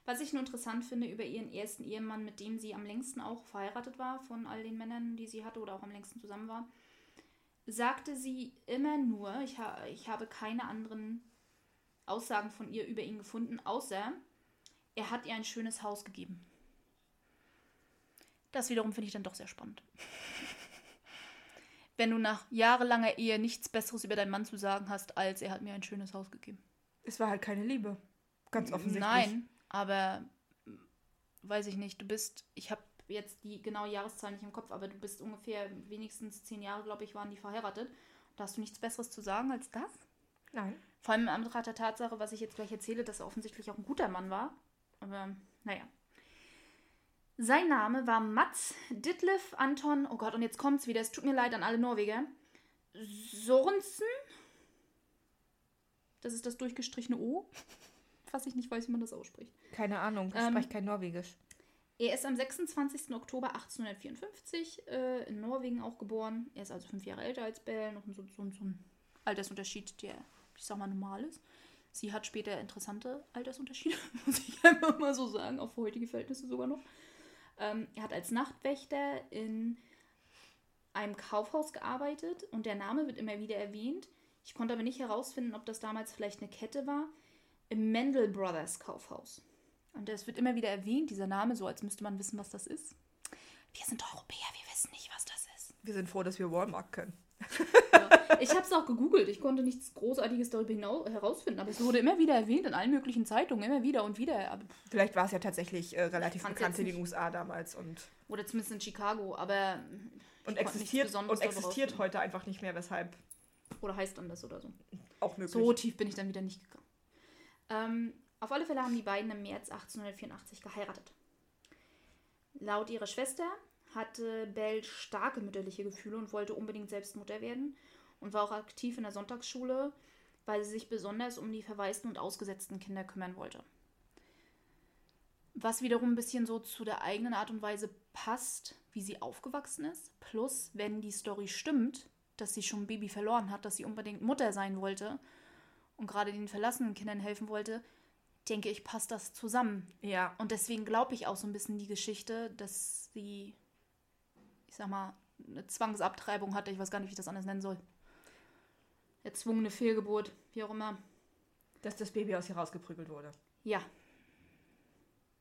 Speaker 1: Was ich nur interessant finde über ihren ersten Ehemann, mit dem sie am längsten auch verheiratet war, von all den Männern, die sie hatte oder auch am längsten zusammen war, sagte sie immer nur, ich, ha ich habe keine anderen Aussagen von ihr über ihn gefunden, außer er hat ihr ein schönes Haus gegeben. Das wiederum finde ich dann doch sehr spannend. Wenn du nach jahrelanger Ehe nichts Besseres über deinen Mann zu sagen hast, als er hat mir ein schönes Haus gegeben.
Speaker 2: Es war halt keine Liebe. Ganz offensichtlich.
Speaker 1: Nein, aber weiß ich nicht. Du bist, ich habe jetzt die genaue Jahreszahl nicht im Kopf, aber du bist ungefähr wenigstens zehn Jahre, glaube ich, waren die verheiratet. Da hast du nichts Besseres zu sagen als das?
Speaker 2: Nein.
Speaker 1: Vor allem im Anbetracht der Tatsache, was ich jetzt gleich erzähle, dass er offensichtlich auch ein guter Mann war. Aber naja. Sein Name war Mats Ditlev Anton, oh Gott, und jetzt kommt's wieder, es tut mir leid an alle Norweger. Sorensen? Das ist das durchgestrichene O. Was ich nicht weiß, wie man das ausspricht.
Speaker 2: Keine Ahnung. Ich
Speaker 1: Ähm,
Speaker 2: spreche kein Norwegisch.
Speaker 1: Er ist am 26. Oktober 1854 äh, in Norwegen auch geboren. Er ist also fünf Jahre älter als Belle, noch so, so, so ein Altersunterschied, der, ich sag mal, normal ist. Sie hat später interessante Altersunterschiede, muss ich einfach mal so sagen, für heutige Verhältnisse sogar noch. Ähm, er hat als Nachtwächter in einem Kaufhaus gearbeitet und der Name wird immer wieder erwähnt. Ich konnte aber nicht herausfinden, ob das damals vielleicht eine Kette war. Im Mendel Brothers Kaufhaus. Und es wird immer wieder erwähnt, dieser Name, so als müsste man wissen, was das ist. Wir sind Europäer, wir wissen nicht, was das ist.
Speaker 2: Wir sind froh, dass wir Walmart können.
Speaker 1: Ja. Ich habe es auch gegoogelt. Ich konnte nichts Großartiges darüber herausfinden. Aber es wurde immer wieder erwähnt in allen möglichen Zeitungen, immer wieder und wieder. Aber,
Speaker 2: Vielleicht war es ja tatsächlich äh, relativ bekannt in den USA damals und,
Speaker 1: oder zumindest in Chicago. Aber
Speaker 2: und existiert, und existiert heute einfach nicht mehr, weshalb
Speaker 1: Oder heißt anders oder so.
Speaker 2: auch möglich.
Speaker 1: So tief bin ich dann wieder nicht gegangen. Ähm, auf alle Fälle haben die beiden im März 1884 geheiratet. Laut ihrer Schwester hatte Belle starke mütterliche Gefühle und wollte unbedingt selbst Mutter werden und war auch aktiv in der Sonntagsschule, weil sie sich besonders um die verwaisten und ausgesetzten Kinder kümmern wollte. was wiederum ein bisschen so zu der eigenen Art und Weise passt, wie sie aufgewachsen ist. Plus, wenn die Story stimmt, dass sie schon ein Baby verloren hat, dass sie unbedingt Mutter sein wollte und gerade den verlassenen Kindern helfen wollte, denke ich, passt das zusammen.
Speaker 2: Ja.
Speaker 1: Und deswegen glaube ich auch so ein bisschen die Geschichte, dass sie, ich sag mal, eine Zwangsabtreibung hatte. Ich weiß gar nicht, wie ich das anders nennen soll. Erzwungene Fehlgeburt, wie auch immer.
Speaker 2: Dass das Baby aus ihr rausgeprügelt wurde.
Speaker 1: Ja,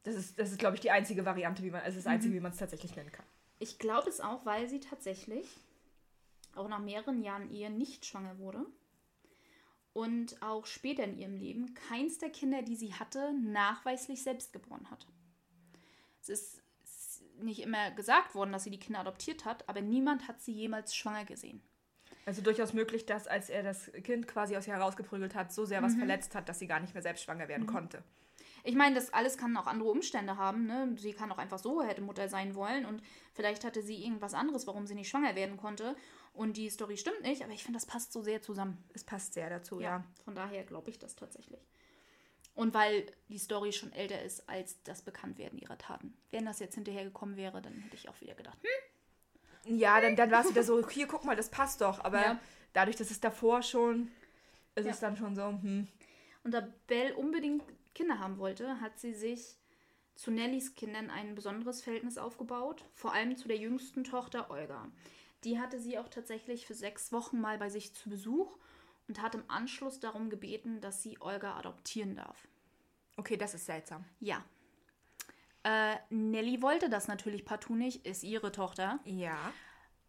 Speaker 2: Das ist, das ist glaube ich, die einzige Variante, wie man, also das einzige, wie man es tatsächlich nennen kann.
Speaker 1: ich glaube es auch, weil sie tatsächlich auch nach mehreren Jahren Ehe nicht schwanger wurde. Und auch später in ihrem Leben keins der Kinder, die sie hatte, nachweislich selbst geboren hat. Es ist nicht immer gesagt worden, dass sie die Kinder adoptiert hat, aber niemand hat sie jemals schwanger gesehen.
Speaker 2: Also durchaus möglich, dass als er das Kind quasi aus ihr herausgeprügelt hat, so sehr was verletzt hat, dass sie gar nicht mehr selbst schwanger werden konnte.
Speaker 1: Ich meine, das alles kann auch andere Umstände haben. Ne? Sie kann auch einfach so hätte Mutter sein wollen und vielleicht hatte sie irgendwas anderes, warum sie nicht schwanger werden konnte. Und die Story stimmt nicht, aber ich finde, das passt so sehr zusammen.
Speaker 2: Es passt sehr dazu, ja.
Speaker 1: Von daher glaube ich das tatsächlich. Und weil die Story schon älter ist als das Bekanntwerden ihrer Taten. Wenn das jetzt hinterher gekommen wäre, dann hätte ich auch wieder gedacht, hm,
Speaker 2: Ja, dann, dann war es wieder so, hier, guck mal, das passt doch. Aber
Speaker 1: Ja.
Speaker 2: dadurch, dass es davor schon, ist
Speaker 1: Ja.
Speaker 2: es dann schon so, hm.
Speaker 1: Und da Belle unbedingt Kinder haben wollte, hat sie sich zu Nellys Kindern ein besonderes Verhältnis aufgebaut, vor allem zu der jüngsten Tochter Olga. Die hatte sie auch tatsächlich für sechs Wochen mal bei sich zu Besuch und hat im Anschluss darum gebeten, dass sie Olga adoptieren darf.
Speaker 2: Okay, das ist seltsam.
Speaker 1: Ja. Äh, Nelly wollte das natürlich partout nicht, ist ihre Tochter.
Speaker 2: Ja.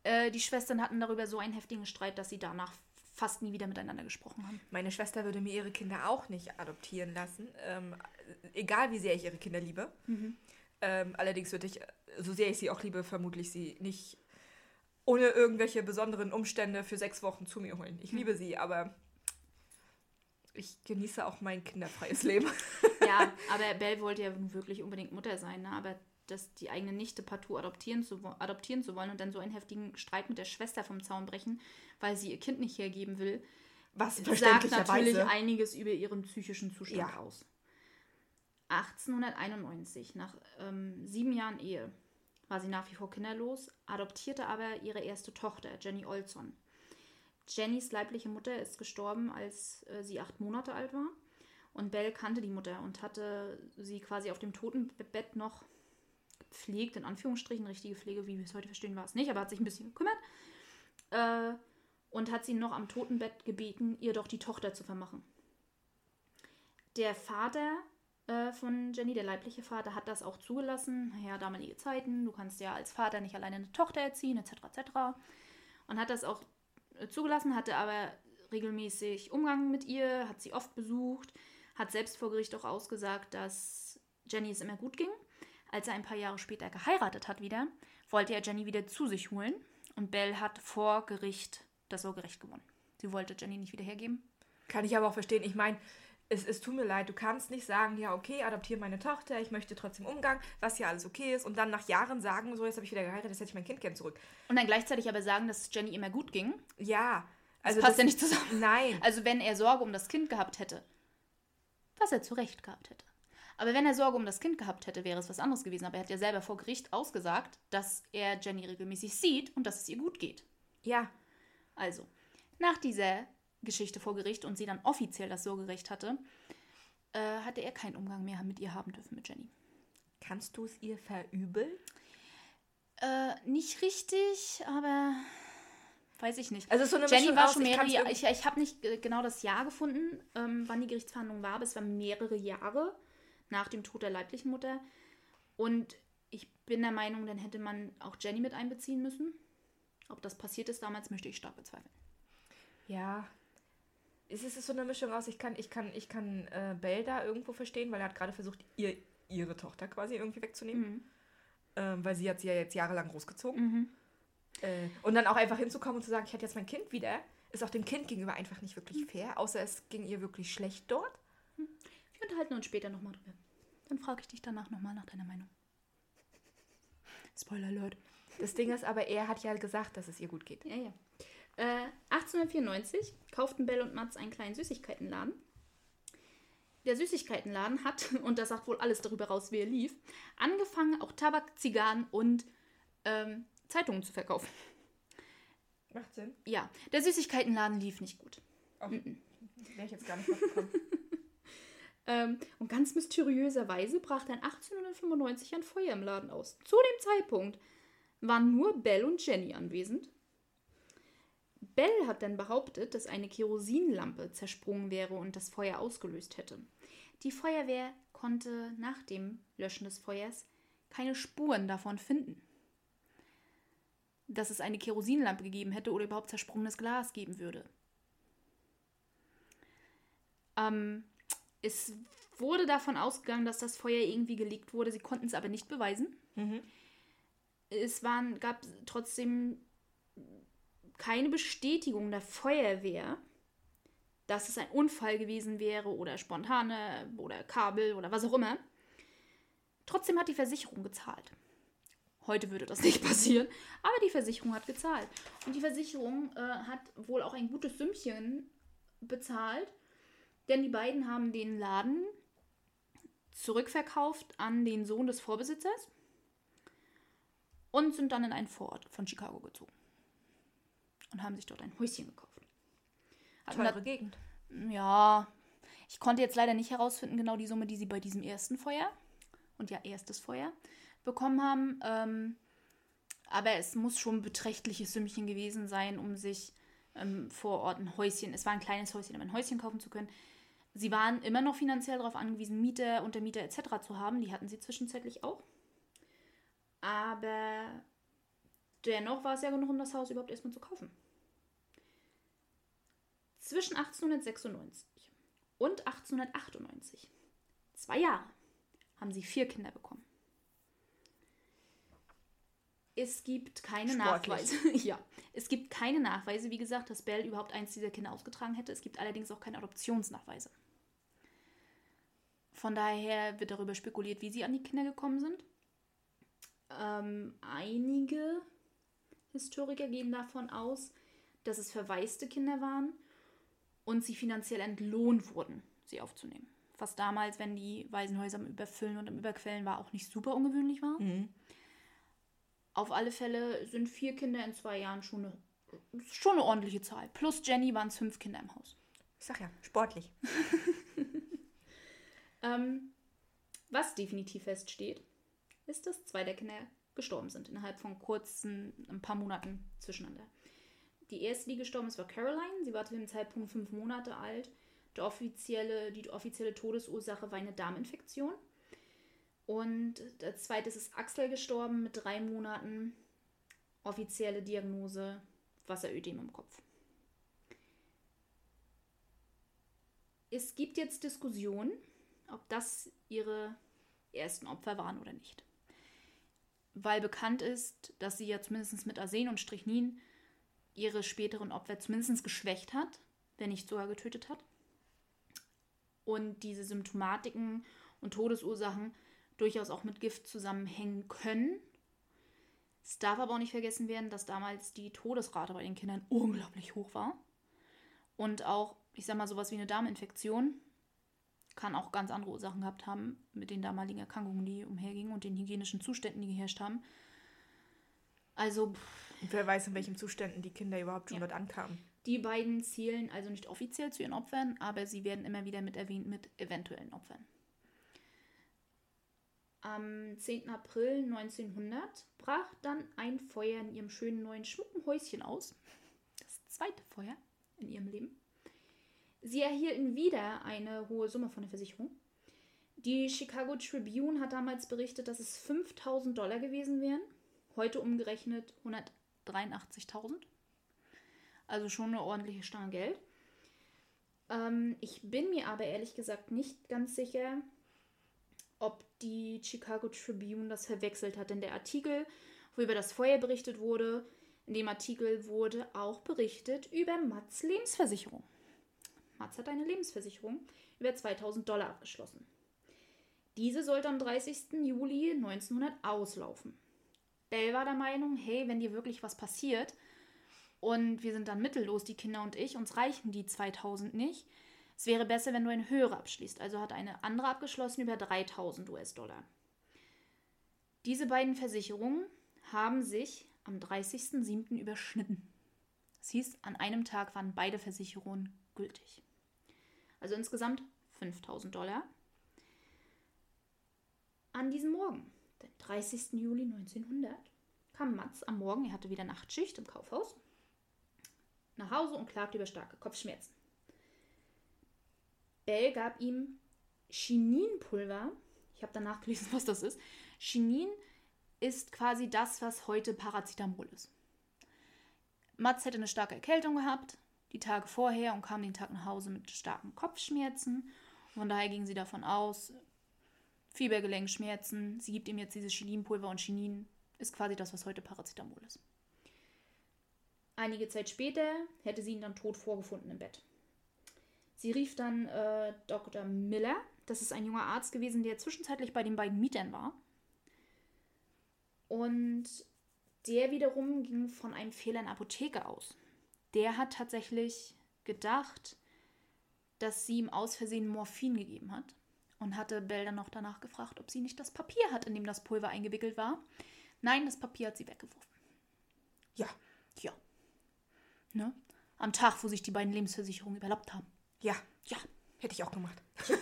Speaker 1: Äh, die Schwestern hatten darüber so einen heftigen Streit, dass sie danach fast nie wieder miteinander gesprochen haben.
Speaker 2: Meine Schwester würde mir ihre Kinder auch nicht adoptieren lassen. Ähm, egal wie sehr ich ihre Kinder liebe. Ähm, allerdings würde ich, so sehr ich sie auch liebe, vermutlich sie nicht ohne irgendwelche besonderen Umstände für sechs Wochen zu mir holen. Ich liebe sie, aber ich genieße auch mein kinderfreies Leben.
Speaker 1: Ja, aber Belle wollte ja wirklich unbedingt Mutter sein, ne? aber dass die eigene Nichte partout adoptieren zu, adoptieren zu wollen und dann so einen heftigen Streit mit der Schwester vom Zaun brechen, weil sie ihr Kind nicht hergeben will,
Speaker 2: Was
Speaker 1: sagt natürlich
Speaker 2: verständlicherweise.
Speaker 1: einiges über ihren psychischen Zustand
Speaker 2: Ja.
Speaker 1: aus. 1891, nach ähm, sieben Jahren Ehe, war sie nach wie vor kinderlos, adoptierte aber ihre erste Tochter, Jenny Olson. Jennys leibliche Mutter ist gestorben, als äh, sie acht Monate alt war. Und Belle kannte die Mutter und hatte sie quasi auf dem Totenbett noch gepflegt, in Anführungsstrichen. Richtige Pflege, wie wir es heute verstehen, war es nicht, aber hat sich ein bisschen gekümmert. Äh, und hat sie noch am Totenbett gebeten, ihr doch die Tochter zu vermachen. Der Vater äh, von Jenny, der leibliche Vater, hat das auch zugelassen. Naja, damalige Zeiten, du kannst ja als Vater nicht alleine eine Tochter erziehen, etc. etc. Und hat das auch äh, zugelassen, hatte aber regelmäßig Umgang mit ihr, hat sie oft besucht, hat selbst vor Gericht auch ausgesagt, dass Jenny es immer gut ging. Als er ein paar Jahre später geheiratet hat wieder, wollte er Jenny wieder zu sich holen und Belle hat vor Gericht das Sorgerecht gewonnen. Sie wollte Jenny nicht wieder hergeben.
Speaker 2: Kann ich aber auch verstehen. Ich meine, es, es tut mir leid, du kannst nicht sagen, ja, okay, adoptiere meine Tochter, ich möchte trotzdem Umgang, was ja alles okay ist, und dann nach Jahren sagen, so, jetzt habe ich wieder geheiratet, jetzt hätte ich mein Kind gern zurück.
Speaker 1: Und dann gleichzeitig aber sagen, dass Jenny immer gut ging.
Speaker 2: Ja.
Speaker 1: Das
Speaker 2: Also
Speaker 1: passt ja nicht zusammen.
Speaker 2: Nein.
Speaker 1: Also wenn er Sorge um das Kind gehabt hätte, was er zu Recht gehabt hätte. Aber wenn er Sorge um das Kind gehabt hätte, wäre es was anderes gewesen. Aber er hat ja selber vor Gericht ausgesagt, dass er Jenny regelmäßig sieht und dass es ihr gut geht.
Speaker 2: Ja.
Speaker 1: Also, nach dieser Geschichte vor Gericht und sie dann offiziell das Sorgerecht hatte, äh, hatte er keinen Umgang mehr mit ihr haben dürfen, mit Jenny.
Speaker 2: Kannst du es ihr verübeln?
Speaker 1: Äh, nicht richtig, aber weiß ich nicht.
Speaker 2: Also so eine
Speaker 1: Jenny
Speaker 2: Mischung
Speaker 1: war schon
Speaker 2: ich
Speaker 1: mehrere Jahre. Ich, ich habe nicht äh, genau das Jahr gefunden, ähm, wann die Gerichtsverhandlung war, aber es war mehrere Jahre nach dem Tod der leiblichen Mutter. Und ich bin der Meinung, dann hätte man auch Jenny mit einbeziehen müssen. Ob das passiert ist damals, möchte ich stark bezweifeln.
Speaker 2: Ja. Es ist so eine Mischung aus, ich kann, ich kann, ich kann äh, Belle da irgendwo verstehen, weil er hat gerade versucht, ihr, ihre Tochter quasi irgendwie wegzunehmen. Ähm, weil sie hat sie ja jetzt jahrelang großgezogen. Äh, und dann auch einfach hinzukommen und zu sagen, ich hätte jetzt mein Kind wieder, ist auch dem Kind gegenüber einfach nicht wirklich fair, außer es ging ihr wirklich schlecht dort.
Speaker 1: Wir unterhalten uns später nochmal drüber. Dann frage ich dich danach nochmal nach deiner Meinung. Spoiler Alert.
Speaker 2: Das Ding ist aber, er hat ja gesagt, dass es ihr gut geht.
Speaker 1: Ja, ja. Äh, 1894 kauften Bell und Mats einen kleinen Süßigkeitenladen. der Süßigkeitenladen hat, und das sagt wohl alles darüber raus, wie er lief, angefangen, auch Tabak, Zigarren und ähm, Zeitungen zu verkaufen.
Speaker 2: Macht Sinn.
Speaker 1: Ja, der Süßigkeitenladen lief nicht gut.
Speaker 2: Oh, Wäre ich jetzt gar nicht gekommen.
Speaker 1: Ähm, und ganz mysteriöserweise brach dann 1895 ein Feuer im Laden aus. Zu dem Zeitpunkt waren nur Bell und Jenny anwesend. Bell hat dann behauptet, dass eine Kerosinlampe zersprungen wäre und das Feuer ausgelöst hätte. Die Feuerwehr konnte nach dem Löschen des Feuers keine Spuren davon finden. Dass es eine Kerosinlampe gegeben hätte oder überhaupt zersprungenes Glas geben würde. Ähm, es wurde davon ausgegangen, dass das Feuer irgendwie gelegt wurde. Sie konnten es aber nicht beweisen. Es waren, gab trotzdem keine Bestätigung der Feuerwehr, dass es ein Unfall gewesen wäre oder spontane oder Kabel oder was auch immer. Trotzdem hat die Versicherung gezahlt. Heute würde das nicht passieren, aber die Versicherung hat gezahlt. Und die Versicherung äh, hat wohl auch ein gutes Sümmchen bezahlt, denn die beiden haben den Laden zurückverkauft an den Sohn des Vorbesitzers und sind dann in einen Vorort von Chicago gezogen. Und haben sich dort ein Häuschen gekauft. Hatten
Speaker 2: Teure Gegend.
Speaker 1: ja, ich konnte jetzt leider nicht herausfinden, genau die Summe, die sie bei diesem ersten Feuer und ja, erstes Feuer bekommen haben. Ähm, aber es muss schon ein beträchtliches Sümmchen gewesen sein, um sich ähm, vor Ort ein Häuschen, es war ein kleines Häuschen, um ein Häuschen kaufen zu können. Sie waren immer noch finanziell darauf angewiesen, Mieter, Untermieter etc. zu haben. Die hatten sie zwischenzeitlich auch. Aber dennoch war es ja genug, um das Haus überhaupt erstmal zu kaufen. Zwischen 1896 und 1898, zwei Jahre, haben sie vier Kinder bekommen. Es gibt keine
Speaker 2: Sportlich.
Speaker 1: Nachweise. ja, es gibt keine Nachweise, wie gesagt, dass Bell überhaupt eins dieser Kinder ausgetragen hätte. Es gibt allerdings auch keine Adoptionsnachweise. Von daher wird darüber spekuliert, wie sie an die Kinder gekommen sind. Ähm, einige Historiker gehen davon aus, dass es verwaiste Kinder waren und sie finanziell entlohnt wurden, sie aufzunehmen. Was damals, wenn die Waisenhäuser am Überfüllen und am Überquellen war, auch nicht super ungewöhnlich war. Auf alle Fälle sind vier Kinder in zwei Jahren schon eine, schon eine ordentliche Zahl. Plus Jenny waren es fünf Kinder im Haus.
Speaker 2: Ich sag ja, sportlich.
Speaker 1: Ähm, was definitiv feststeht, ist, dass zwei der Kinder gestorben sind innerhalb von kurzen, ein paar Monaten zwischeneinander. Die erste, die gestorben ist, war Caroline. Sie war zu dem Zeitpunkt fünf Monate alt. Der offizielle, die offizielle Todesursache war eine Darminfektion. Und der zweite ist Axel gestorben mit drei Monaten. Offizielle Diagnose Wasserödem im Kopf. Es gibt jetzt Diskussionen, ob das ihre ersten Opfer waren oder nicht. Weil bekannt ist, dass sie ja zumindest mit Arsen und Strychnin ihre späteren Opfer zumindest geschwächt hat, wenn nicht sogar getötet hat. Und diese Symptomatiken und Todesursachen durchaus auch mit Gift zusammenhängen können. Es darf aber auch nicht vergessen werden, dass damals die Todesrate bei den Kindern unglaublich hoch war. Und auch, ich sag mal, sowas wie eine Darminfektion kann auch ganz andere Ursachen gehabt haben mit den damaligen Erkrankungen, die umhergingen und den hygienischen Zuständen, die geherrscht haben. Also, pff,
Speaker 2: wer weiß, in welchen Zuständen die Kinder überhaupt schon
Speaker 1: Ja.
Speaker 2: dort ankamen.
Speaker 1: die beiden zählen also nicht offiziell zu ihren Opfern, aber sie werden immer wieder mit erwähnt mit eventuellen Opfern. Am 10. April 1900 brach dann ein Feuer in ihrem schönen neuen schmucken Häuschen aus. Das zweite Feuer in ihrem Leben. Sie erhielten wieder eine hohe Summe von der Versicherung. Die Chicago Tribune hat damals berichtet, dass es 5000 Dollar gewesen wären. Heute umgerechnet 183.000. Also schon eine ordentliche Stange Geld. Ähm, ich bin mir aber ehrlich gesagt nicht ganz sicher, ob die Chicago Tribune das verwechselt hat. Denn der Artikel, wo über das Feuer berichtet wurde, in dem Artikel wurde auch berichtet über Mats Lebensversicherung. Mats hat eine Lebensversicherung über 2000 Dollar abgeschlossen. Diese sollte am 30. Juli 1900 auslaufen. Bell war der Meinung, hey, wenn dir wirklich was passiert und wir sind dann mittellos, die Kinder und ich, uns reichen die 2000 nicht, Es wäre besser, wenn du eine höhere abschließt. Also hat eine andere abgeschlossen über 3000 US-Dollar. Diese beiden Versicherungen haben sich am 30.07. überschnitten. Das hieß, an einem Tag waren beide Versicherungen gültig. Also insgesamt 5000 Dollar. An diesem Morgen, den 30. Juli 1900, kam Mats am Morgen, er hatte wieder Nachtschicht im Kaufhaus, nach Hause und klagte über starke Kopfschmerzen. Bell gab ihm Chininpulver. Ich habe danach gelesen, was das ist. Chinin ist quasi das, was heute Paracetamol ist. Mats hätte eine starke Erkältung gehabt, die Tage vorher und kam den Tag nach Hause mit starken Kopfschmerzen. Von daher ging sie davon aus, Fiebergelenkschmerzen. Sie gibt ihm jetzt dieses Chininpulver und Chinin ist quasi das, was heute Paracetamol ist. Einige Zeit später hätte sie ihn dann tot vorgefunden im Bett. Sie rief dann äh, Dr. Miller, das ist ein junger Arzt gewesen, der zwischenzeitlich bei den beiden Mietern war. Und der wiederum ging von einem Fehler in Apotheke aus. Der hat tatsächlich gedacht, dass sie ihm aus Versehen Morphin gegeben hat und hatte Bell dann noch danach gefragt, ob sie nicht das Papier hat, in dem das Pulver eingewickelt war. Nein, das Papier hat sie weggeworfen.
Speaker 2: Ja.
Speaker 1: Ja. Ne? Am Tag, wo sich die beiden Lebensversicherungen überlappt haben.
Speaker 2: Ja.
Speaker 1: Ja.
Speaker 2: Hätte ich auch gemacht.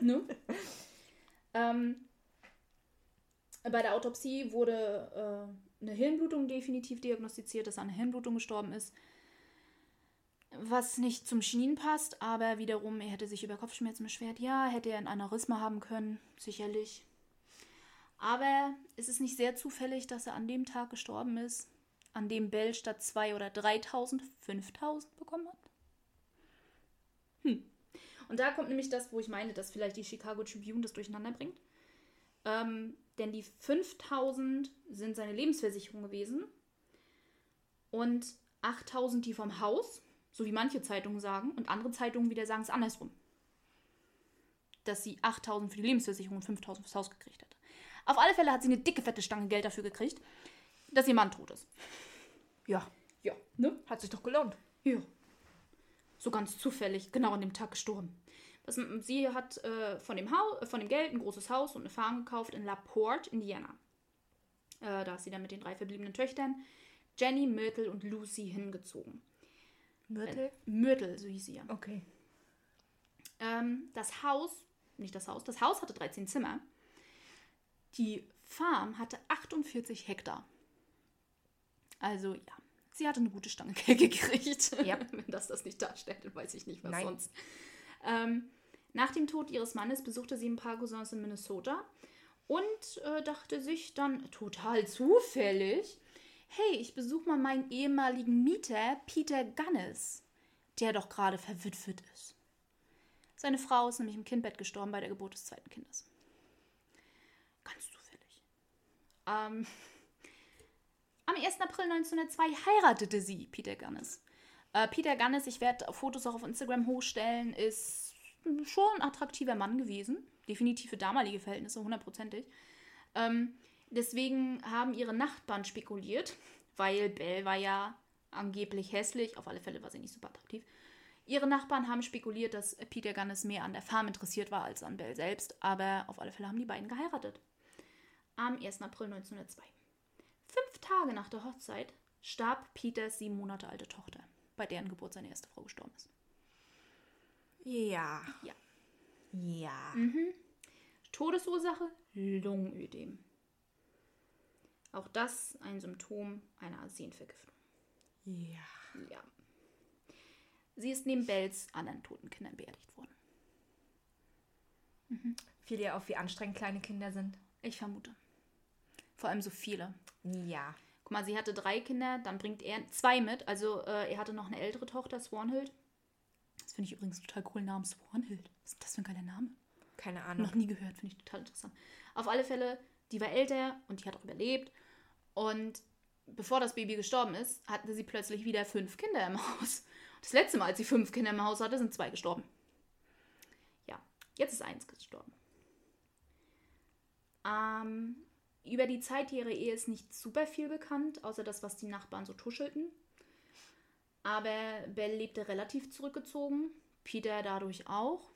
Speaker 1: Ne? ähm, bei der Autopsie wurde äh, eine Hirnblutung definitiv diagnostiziert, dass er an Hirnblutung gestorben ist. Was nicht zum Chinin passt, aber wiederum, er hätte sich über Kopfschmerzen beschwert. Ja, hätte er ein Aneurysma haben können, sicherlich. Aber es ist nicht sehr zufällig, dass er an dem Tag gestorben ist, an dem Bell statt 2 oder 3000 5000 bekommen hat. Hm. Und da kommt nämlich das, wo ich meine, dass vielleicht die Chicago Tribune das durcheinander bringt. Ähm, denn die 5000 sind seine Lebensversicherung gewesen und 8000 die vom Haus, so wie manche Zeitungen sagen, und andere Zeitungen wieder sagen es andersrum. Dass sie 8000 für die Lebensversicherung und 5000 fürs Haus gekriegt hat. Auf alle Fälle hat sie eine dicke, fette Stange Geld dafür gekriegt, dass ihr Mann tot ist.
Speaker 2: Ja.
Speaker 1: Ja, ne?
Speaker 2: Hat sich doch gelohnt.
Speaker 1: Ja. So ganz zufällig, genau an dem Tag gestorben. Das, sie hat äh, von, dem Haus, von dem Geld ein großes Haus und eine Farm gekauft in La Porte, Indiana. Äh, da ist sie dann mit den drei verbliebenen Töchtern, Jenny, Myrtle und Lucy, hingezogen.
Speaker 2: Myrtle?
Speaker 1: Äh, Myrtle, so hieß sie ja.
Speaker 2: Okay.
Speaker 1: Ähm, das Haus, nicht das Haus, das Haus hatte 13 Zimmer. Die Farm hatte 48 Hektar. Also ja, sie hatte eine gute Stange Geld gekriegt.
Speaker 2: Ja.
Speaker 1: Wenn das das nicht darstellt, dann weiß ich nicht, was
Speaker 2: Nein.
Speaker 1: sonst. Ähm, nach dem Tod ihres Mannes besuchte sie ein paar Cousins in Minnesota und äh, dachte sich dann total zufällig, hey, ich besuche mal meinen ehemaligen Mieter Peter Gunnis, der doch gerade verwitwet ist. Seine Frau ist nämlich im Kindbett gestorben bei der Geburt des zweiten Kindes. Ganz zufällig. Ähm, am 1. April 1902 heiratete sie Peter Gunnis. Äh, Peter Gunnis, ich werde Fotos auch auf Instagram hochstellen, ist schon ein attraktiver Mann gewesen. Definitiv für damalige Verhältnisse, hundertprozentig. Ähm, deswegen haben ihre Nachbarn spekuliert, weil Belle war ja angeblich hässlich, auf alle Fälle war sie nicht super attraktiv. Ihre Nachbarn haben spekuliert, dass Peter Gunnis mehr an der Farm interessiert war als an Belle selbst, aber auf alle Fälle haben die beiden geheiratet. Am 1. April 1902. Fünf Tage nach der Hochzeit starb Peters sieben Monate alte Tochter, bei deren Geburt seine erste Frau gestorben ist.
Speaker 2: Ja.
Speaker 1: Ja.
Speaker 2: Ja.
Speaker 1: Todesursache Lungenödem. Auch das ein Symptom einer Arsenvergiftung.
Speaker 2: Ja.
Speaker 1: Ja. Sie ist neben Bells anderen toten Kindern beerdigt worden.
Speaker 2: Fiel dir auf, wie anstrengend kleine Kinder sind?
Speaker 1: Ich vermute. Vor allem so viele.
Speaker 2: Ja.
Speaker 1: Guck mal, sie hatte drei Kinder, dann bringt er zwei mit. Also äh, er hatte noch eine ältere Tochter, Swanhild. Das finde ich übrigens einen total coolen Namen, Swanhild. Was ist das für ein geiler Name?
Speaker 2: Keine Ahnung.
Speaker 1: Noch nie gehört, finde ich total interessant. Auf alle Fälle, die war älter und die hat auch überlebt. Und bevor das Baby gestorben ist, hatte sie plötzlich wieder fünf Kinder im Haus. Das letzte Mal, als sie fünf Kinder im Haus hatte, sind zwei gestorben. Ja, jetzt ist eins gestorben. Ähm, über die Zeit ihrer Ehe ist nicht super viel bekannt, außer das, was die Nachbarn so tuschelten. Aber Belle lebte relativ zurückgezogen. Peter dadurch auch.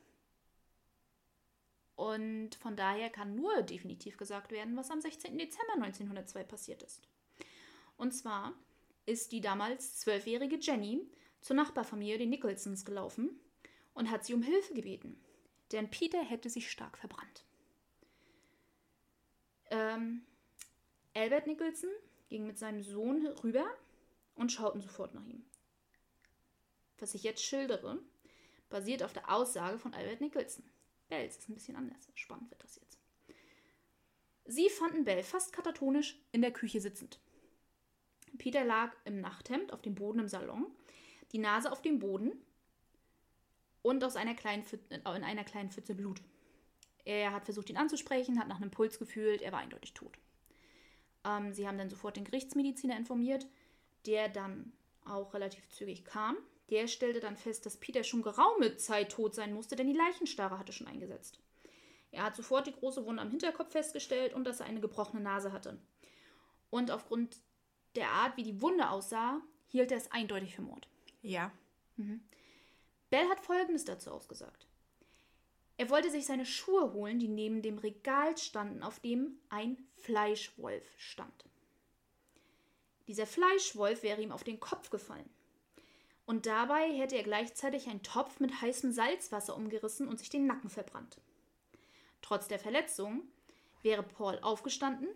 Speaker 1: Und von daher kann nur definitiv gesagt werden, was am 16. Dezember 1902 passiert ist. Und zwar ist die damals zwölfjährige Jenny zur Nachbarfamilie, den Nicholsons, gelaufen und hat sie um Hilfe gebeten. Denn Peter hätte sich stark verbrannt. Ähm, Albert Nicholson ging mit seinem Sohn rüber und schauten sofort nach ihm. Was ich jetzt schildere, basiert auf der Aussage von Albert Nicholson. Bells ist ein bisschen anders. Spannend wird das jetzt. Sie fanden Bell fast katatonisch in der Küche sitzend. Peter lag im Nachthemd auf dem Boden im Salon, die Nase auf dem Boden und aus einer kleinen Pfütze, in einer kleinen Pfütze Blut. Er hat versucht, ihn anzusprechen, hat nach einem Puls gefühlt, er war eindeutig tot. Ähm, sie haben dann sofort den Gerichtsmediziner informiert, der dann auch relativ zügig kam. Der stellte dann fest, dass Peter schon geraume Zeit tot sein musste, denn die Leichenstarre hatte schon eingesetzt. Er hat sofort die große Wunde am Hinterkopf festgestellt und dass er eine gebrochene Nase hatte. Und aufgrund der Art, wie die Wunde aussah, hielt er es eindeutig für Mord.
Speaker 2: Ja.
Speaker 1: Mhm. Bell hat Folgendes dazu ausgesagt. Er wollte sich seine Schuhe holen, die neben dem Regal standen, auf dem ein Fleischwolf stand. Dieser Fleischwolf wäre ihm auf den Kopf gefallen. Und dabei hätte er gleichzeitig einen Topf mit heißem Salzwasser umgerissen und sich den Nacken verbrannt. Trotz der Verletzung wäre Paul aufgestanden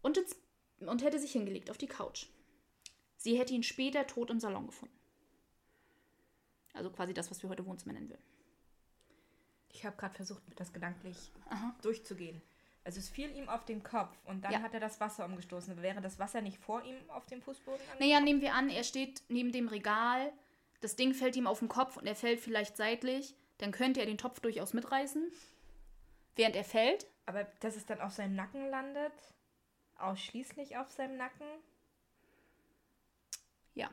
Speaker 1: und, ins, und hätte sich hingelegt auf die Couch. Sie hätte ihn später tot im Salon gefunden. Also quasi das, was wir heute Wohnzimmer nennen würden.
Speaker 2: Ich habe gerade versucht, das gedanklich Aha. durchzugehen. Also es fiel ihm auf den Kopf und dann ja. hat er das Wasser umgestoßen. Wäre das Wasser nicht vor ihm auf dem Fußboden?
Speaker 1: Naja, nehmen wir an, er steht neben dem Regal, das Ding fällt ihm auf den Kopf und er fällt vielleicht seitlich, dann könnte er den Topf durchaus mitreißen, während er fällt.
Speaker 2: Aber dass es dann auf seinem Nacken landet? Ausschließlich auf seinem Nacken?
Speaker 1: Ja.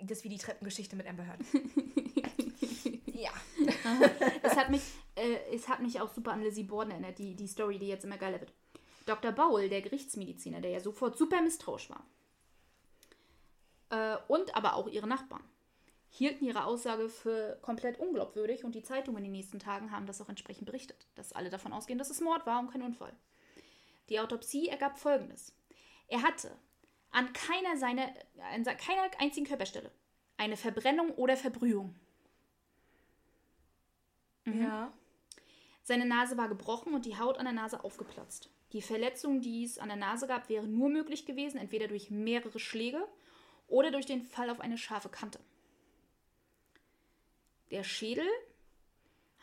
Speaker 2: Das ist wie die Treppengeschichte mit Amber Heard.
Speaker 1: ja. es, hat mich, äh, es hat mich auch super an Lizzie Borden erinnert, die, die Story, die jetzt immer geiler wird. Dr. Bowell, der Gerichtsmediziner, der ja sofort super misstrauisch war, äh, und aber auch ihre Nachbarn, hielten ihre Aussage für komplett unglaubwürdig und die Zeitungen in den nächsten Tagen haben das auch entsprechend berichtet, dass alle davon ausgehen, dass es Mord war und kein Unfall. Die Autopsie ergab folgendes. Er hatte an keiner seiner, an keiner einzigen Körperstelle eine Verbrennung oder Verbrühung. Mhm. Ja. Seine Nase war gebrochen und die Haut an der Nase aufgeplatzt. Die Verletzung, die es an der Nase gab, wäre nur möglich gewesen, entweder durch mehrere Schläge oder durch den Fall auf eine scharfe Kante. Der Schädel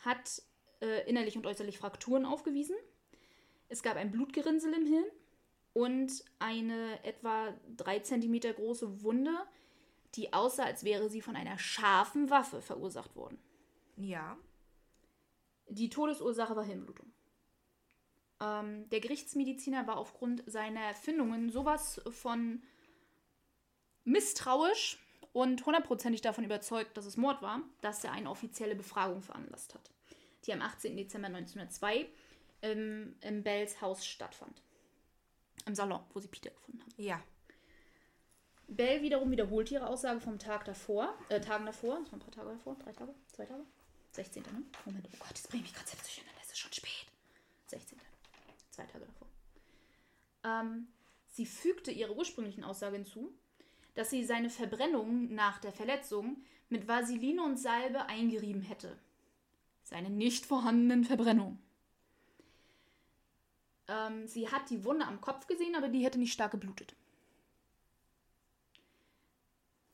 Speaker 1: hat äh, innerlich und äußerlich Frakturen aufgewiesen. Es gab ein Blutgerinnsel im Hirn und eine etwa drei Zentimeter große Wunde, die aussah, als wäre sie von einer scharfen Waffe verursacht worden.
Speaker 2: Ja.
Speaker 1: Die Todesursache war Hirnblutung. Ähm, der Gerichtsmediziner war aufgrund seiner Erfindungen sowas von misstrauisch und hundertprozentig davon überzeugt, dass es Mord war, dass er eine offizielle Befragung veranlasst hat, die am 18. Dezember 1902 im, im Bells Haus stattfand. Im Salon, wo sie Peter gefunden haben.
Speaker 2: Ja.
Speaker 1: Bell wiederum wiederholt ihre Aussage vom Tag davor, äh, Tagen davor, das waren ein paar Tage davor, drei Tage, zwei Tage, 16. Ne? Moment, oh Gott, das bringt mich gerade selbst durcheinander. Es ist schon spät. 16. Zwei Tage davor. Ähm, sie fügte ihre ursprünglichen Aussage hinzu, dass sie seine Verbrennung nach der Verletzung mit Vaseline und Salbe eingerieben hätte. Seine nicht vorhandenen Verbrennungen. Ähm, sie hat die Wunde am Kopf gesehen, aber die hätte nicht stark geblutet.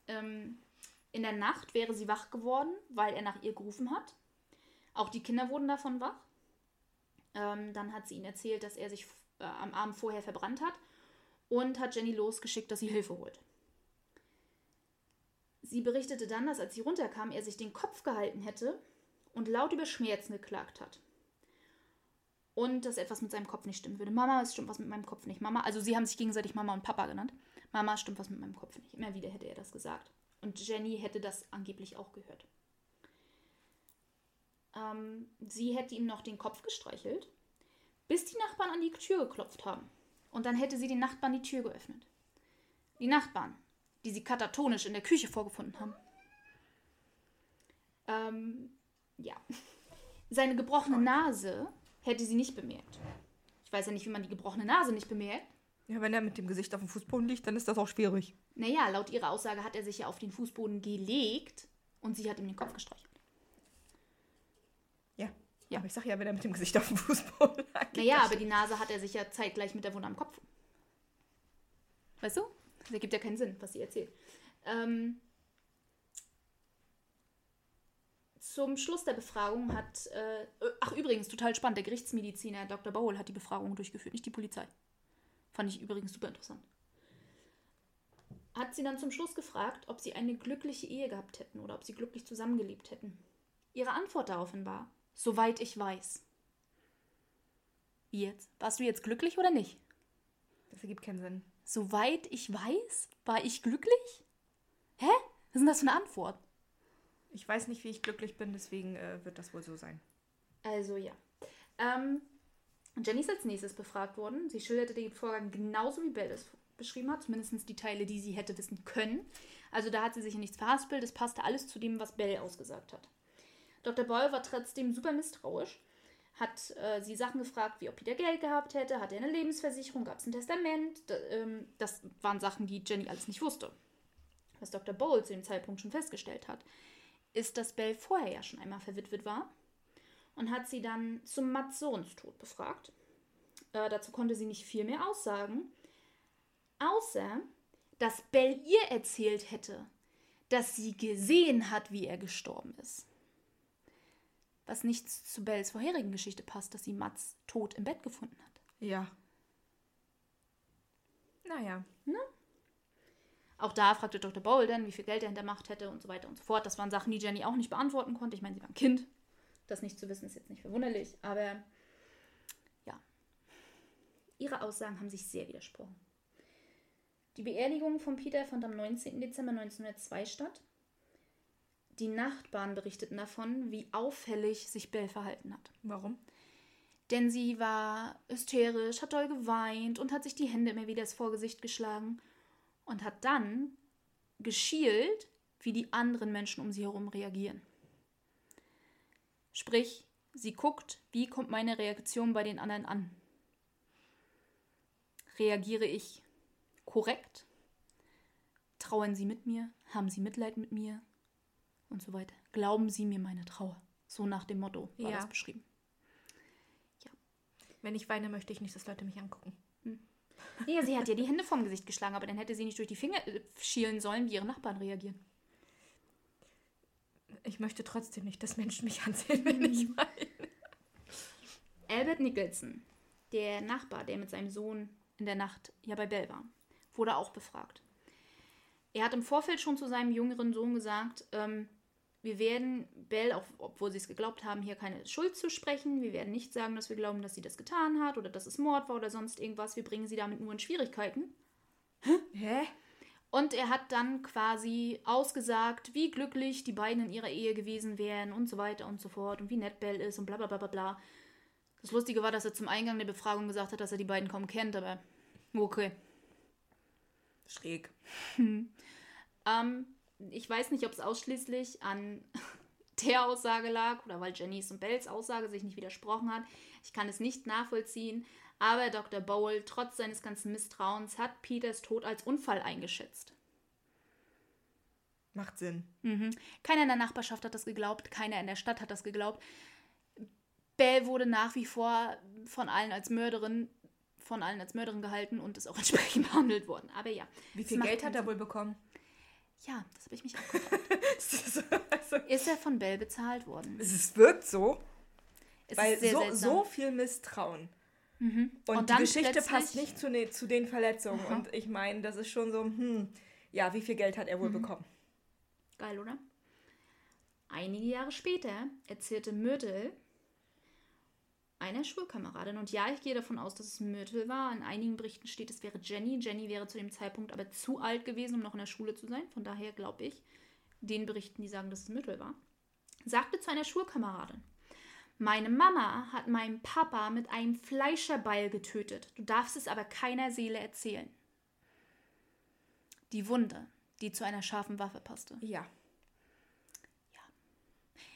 Speaker 1: Ähm, in der Nacht wäre sie wach geworden, weil er nach ihr gerufen hat. Auch die Kinder wurden davon wach. Ähm, dann hat sie ihnen erzählt, dass er sich äh, am Abend vorher verbrannt hat und hat Jenny losgeschickt, dass sie Hilfe holt. Sie berichtete dann, dass als sie runterkam, er sich den Kopf gehalten hätte und laut über Schmerzen geklagt hat. Und dass etwas mit seinem Kopf nicht stimmen würde. Mama, es stimmt was mit meinem Kopf nicht. Mama, also sie haben sich gegenseitig Mama und Papa genannt. Mama, es stimmt was mit meinem Kopf nicht. Immer wieder hätte er das gesagt. Und Jenny hätte das angeblich auch gehört. Ähm, sie hätte ihm noch den Kopf gestreichelt, bis die Nachbarn an die Tür geklopft haben. Und dann hätte sie den Nachbarn die Tür geöffnet. Die Nachbarn, die sie katatonisch in der Küche vorgefunden haben. Ähm, ja. Seine gebrochene Nase hätte sie nicht bemerkt. Ich weiß ja nicht, wie man die gebrochene Nase nicht bemerkt.
Speaker 2: Ja, wenn er mit dem Gesicht auf dem Fußboden liegt, dann ist das auch schwierig.
Speaker 1: Naja, laut ihrer Aussage hat er sich ja auf den Fußboden gelegt und sie hat ihm den Kopf gestreichelt.
Speaker 2: Ja. Ja. Aber ich sag ja, wenn er mit dem Gesicht auf dem Fußboden lag.
Speaker 1: Naja, aber die Nase hat er sich ja zeitgleich mit der Wunde am Kopf. Weißt du? Das ergibt ja keinen Sinn, was sie erzählt. Ähm, zum Schluss der Befragung hat, äh, ach übrigens, total spannend, der Gerichtsmediziner Dr. Bowl hat die Befragung durchgeführt, nicht die Polizei. Fand ich übrigens super interessant. Hat sie dann zum Schluss gefragt, ob sie eine glückliche Ehe gehabt hätten oder ob sie glücklich zusammengelebt hätten. Ihre Antwort daraufhin war, soweit ich weiß. Wie jetzt? Warst du jetzt glücklich oder nicht?
Speaker 2: Das ergibt keinen Sinn.
Speaker 1: Soweit ich weiß, war ich glücklich? Hä? Was ist denn das für eine Antwort?
Speaker 2: Ich weiß nicht, wie ich glücklich bin, deswegen äh, wird das wohl so sein.
Speaker 1: Also ja. Ähm, Jenny ist als nächstes befragt worden. Sie schilderte den Vorgang genauso wie Belle es beschrieben hat, zumindest die Teile, die sie hätte wissen können. Also da hat sie sich in nichts verhaspelt. Es passte alles zu dem, was Belle ausgesagt hat. Dr. Boyle war trotzdem super misstrauisch, hat äh, sie Sachen gefragt, wie ob Peter Geld gehabt hätte, hat er eine Lebensversicherung, gab es ein Testament. Ähm, das waren Sachen, die Jenny alles nicht wusste. Was Dr. Bowl zu dem Zeitpunkt schon festgestellt hat, ist, dass Belle vorher ja schon einmal verwitwet war und hat sie dann zum Mats Sohnstod befragt. Äh, dazu konnte sie nicht viel mehr aussagen, außer dass Belle ihr erzählt hätte, dass sie gesehen hat, wie er gestorben ist. Was nicht zu Bells vorherigen Geschichte passt, dass sie Mats tot im Bett gefunden hat.
Speaker 2: Ja. Naja. Ne?
Speaker 1: Auch da fragte Dr. Bolden, wie viel Geld er in der Macht hätte und so weiter und so fort. Das waren Sachen, die Jenny auch nicht beantworten konnte. Ich meine, sie war ein Kind. Das nicht zu wissen ist jetzt nicht verwunderlich, aber ja. Ihre Aussagen haben sich sehr widersprochen. Die Beerdigung von Peter fand am 19. Dezember 1902 statt. Die Nachbarn berichteten davon, wie auffällig sich Belle verhalten hat.
Speaker 2: Warum?
Speaker 1: Denn sie war hysterisch, hat doll geweint und hat sich die Hände immer wieder ins Vorgesicht geschlagen und hat dann geschielt, wie die anderen Menschen um sie herum reagieren. Sprich, sie guckt, wie kommt meine Reaktion bei den anderen an. Reagiere ich korrekt? Trauen sie mit mir? Haben sie Mitleid mit mir? Und so weiter. Glauben sie mir meine Trauer? So nach dem Motto war ja. das beschrieben.
Speaker 2: Ja. Wenn ich weine, möchte ich nicht, dass Leute mich angucken.
Speaker 1: Ja, sie hat ja die Hände vom Gesicht geschlagen, aber dann hätte sie nicht durch die Finger äh, schielen sollen, wie ihre Nachbarn reagieren.
Speaker 2: Ich möchte trotzdem nicht, dass Menschen mich ansehen, wenn ich mhm. weine.
Speaker 1: Albert Nicholson, der Nachbar, der mit seinem Sohn in der Nacht ja bei Bell war, wurde auch befragt. Er hat im Vorfeld schon zu seinem jüngeren Sohn gesagt, ähm, wir werden Bell, auch, obwohl sie es geglaubt haben, hier keine Schuld zu sprechen. Wir werden nicht sagen, dass wir glauben, dass sie das getan hat oder dass es Mord war oder sonst irgendwas. Wir bringen sie damit nur in Schwierigkeiten.
Speaker 2: Hä?
Speaker 1: Und er hat dann quasi ausgesagt, wie glücklich die beiden in ihrer Ehe gewesen wären und so weiter und so fort und wie nett Bell ist und bla bla bla bla bla. Das Lustige war, dass er zum Eingang der Befragung gesagt hat, dass er die beiden kaum kennt, aber okay.
Speaker 2: Schräg.
Speaker 1: ähm, ich weiß nicht, ob es ausschließlich an der Aussage lag oder weil Jennys und Bells Aussage sich nicht widersprochen hat. Ich kann es nicht nachvollziehen. Aber Dr. Bowl, trotz seines ganzen Misstrauens, hat Peters Tod als Unfall eingeschätzt.
Speaker 2: Macht Sinn.
Speaker 1: Mhm. Keiner in der Nachbarschaft hat das geglaubt, keiner in der Stadt hat das geglaubt. Bell wurde nach wie vor von allen als Mörderin, von allen als Mörderin gehalten und ist auch entsprechend behandelt worden. Aber ja.
Speaker 2: Wie viel Geld hat er wohl bekommen?
Speaker 1: Ja, das habe ich mich auch gefragt. also, ist er von Bell bezahlt worden?
Speaker 2: Es wirkt so. Es weil so, so, viel Misstrauen. Mhm. Und, und die Geschichte passt nicht zu, ne, zu den Verletzungen. Aha. Und ich meine, das ist schon so, hm, ja, wie viel Geld hat er wohl mhm. bekommen?
Speaker 1: Geil, oder? Einige Jahre später erzählte Myrtle, einer Schulkameradin. Und ja, ich gehe davon aus, dass es Myrtle war. In einigen Berichten steht, es wäre Jenny. Jenny wäre zu dem Zeitpunkt aber zu alt gewesen, um noch in der Schule zu sein. Von daher glaube ich, den Berichten, die sagen, dass es Myrtle war, sagte zu einer Schulkameradin. Meine Mama hat meinen Papa mit einem Fleischerbeil getötet. Du darfst es aber keiner Seele erzählen. Die Wunde, die zu einer scharfen Waffe passte.
Speaker 2: Ja.
Speaker 1: Ja.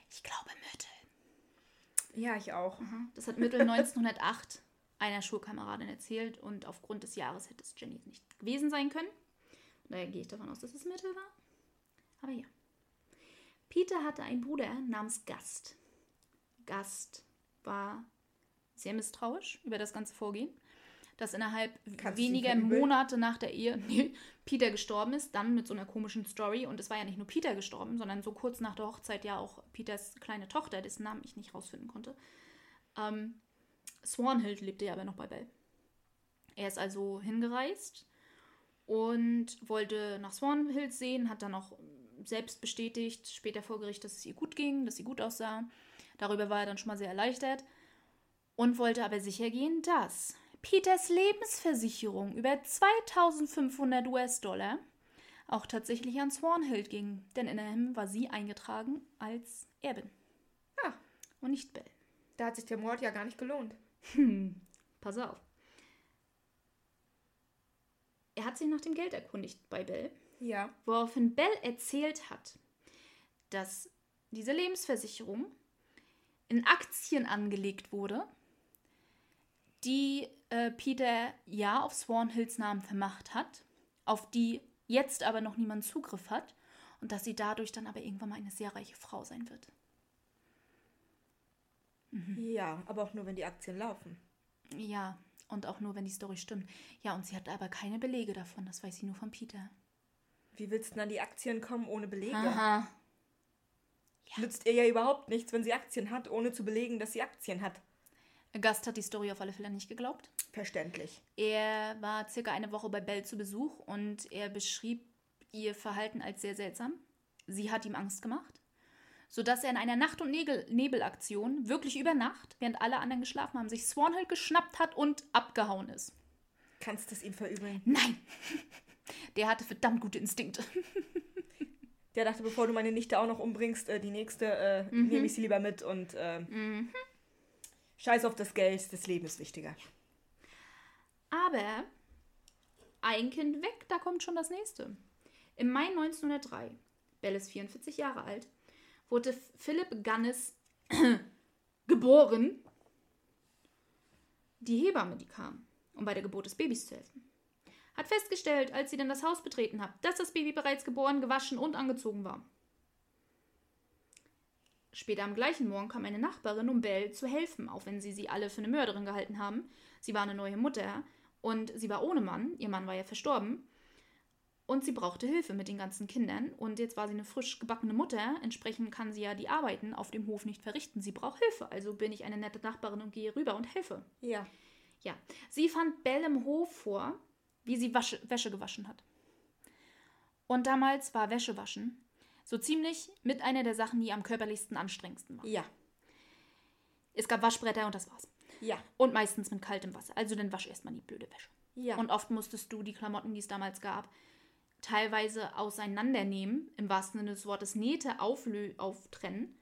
Speaker 1: Ich glaube Myrtle.
Speaker 2: Ja, ich auch.
Speaker 1: Das hat Myrtle 1908 einer Schulkameradin erzählt und aufgrund des Jahres hätte es Jenny nicht gewesen sein können. Daher gehe ich davon aus, dass es Myrtle war. Aber ja. Peter hatte einen Bruder namens Gast. Gast war sehr misstrauisch über das ganze Vorgehen, dass innerhalb
Speaker 2: Kannst
Speaker 1: weniger? Monate nach der Ehe Peter gestorben ist, dann mit so einer komischen Story. Und es war ja nicht nur Peter gestorben, sondern so kurz nach der Hochzeit ja auch Peters kleine Tochter, dessen Namen ich nicht rausfinden konnte. Ähm, Swanhild lebte ja aber noch bei Bell. Er ist also hingereist und wollte nach Swanhild sehen, hat dann auch selbst bestätigt, später vor Gericht, dass es ihr gut ging, dass sie gut aussah. Darüber war er dann schon mal sehr erleichtert und wollte aber sicher gehen, dass Peters Lebensversicherung über 2500 US-Dollar auch tatsächlich an Swanhild ging, denn in ihm war sie eingetragen als Erbin
Speaker 2: Ah,
Speaker 1: und nicht Bell.
Speaker 2: da hat sich der Mord ja gar nicht gelohnt.
Speaker 1: Pass auf. Er hat sich nach dem Geld erkundigt bei Bell,
Speaker 2: Ja.
Speaker 1: woraufhin Bell erzählt hat, dass diese Lebensversicherung in Aktien angelegt wurde, die äh, Peter ja auf Swanhills Namen vermacht hat, auf die jetzt aber noch niemand Zugriff hat und dass sie dadurch dann aber irgendwann mal eine sehr reiche Frau sein wird.
Speaker 2: Ja, aber auch nur, wenn die Aktien laufen.
Speaker 1: Ja, und auch nur, wenn die Story stimmt. Ja, und sie hat aber keine Belege davon, das weiß sie nur von Peter.
Speaker 2: Wie willst du denn an die Aktien kommen ohne Belege?
Speaker 1: Aha.
Speaker 2: Nützt ihr ja überhaupt nichts, wenn sie Aktien hat, ohne zu belegen, dass sie Aktien hat.
Speaker 1: Gast hat die Story auf alle Fälle nicht geglaubt.
Speaker 2: Verständlich.
Speaker 1: Er war circa eine Woche bei Belle zu Besuch und er beschrieb ihr Verhalten als sehr seltsam. Sie hat ihm Angst gemacht, sodass er in einer Nacht- und Nebel Nebelaktion, wirklich über Nacht, während alle anderen geschlafen haben, sich Swanhild geschnappt hat und abgehauen ist.
Speaker 2: Kannst es ihm verübeln?
Speaker 1: Nein! Der hatte verdammt gute Instinkte.
Speaker 2: Der dachte, bevor du meine Nichte auch noch umbringst, äh, die nächste, äh, nehme ich sie lieber mit und äh, scheiß auf das Geld, das Leben ist wichtiger.
Speaker 1: Aber ein Kind weg, da kommt schon das nächste. Im Mai 1903, Bell ist 44 Jahre alt, wurde Philipp Gannis geboren. Die Hebamme, die kam, um bei der Geburt des Babys zu helfen, hat festgestellt, als sie dann das Haus betreten hat, dass das Baby bereits geboren, gewaschen und angezogen war. Später am gleichen Morgen kam eine Nachbarin, um Belle zu helfen, auch wenn sie sie alle für eine Mörderin gehalten haben. Sie war eine neue Mutter und sie war ohne Mann. Ihr Mann war ja verstorben. Und sie brauchte Hilfe mit den ganzen Kindern. Und jetzt war sie eine frisch gebackene Mutter. Entsprechend kann sie ja die Arbeiten auf dem Hof nicht verrichten. Sie braucht Hilfe. Also bin ich eine nette Nachbarin und gehe rüber und helfe.
Speaker 2: Ja.
Speaker 1: Ja, sie fand Belle im Hof vor, wie sie Wasche, Wäsche gewaschen hat. Und damals war Wäschewaschen so ziemlich mit einer der Sachen, die am körperlichsten anstrengendsten war.
Speaker 2: Ja.
Speaker 1: Es gab Waschbretter und das war's.
Speaker 2: Ja.
Speaker 1: Und meistens mit kaltem Wasser. Also dann wasch erstmal die blöde Wäsche.
Speaker 2: Ja.
Speaker 1: Und oft musstest du die Klamotten, die es damals gab, teilweise auseinandernehmen, im wahrsten Sinne des Wortes Nähte auflö auftrennen,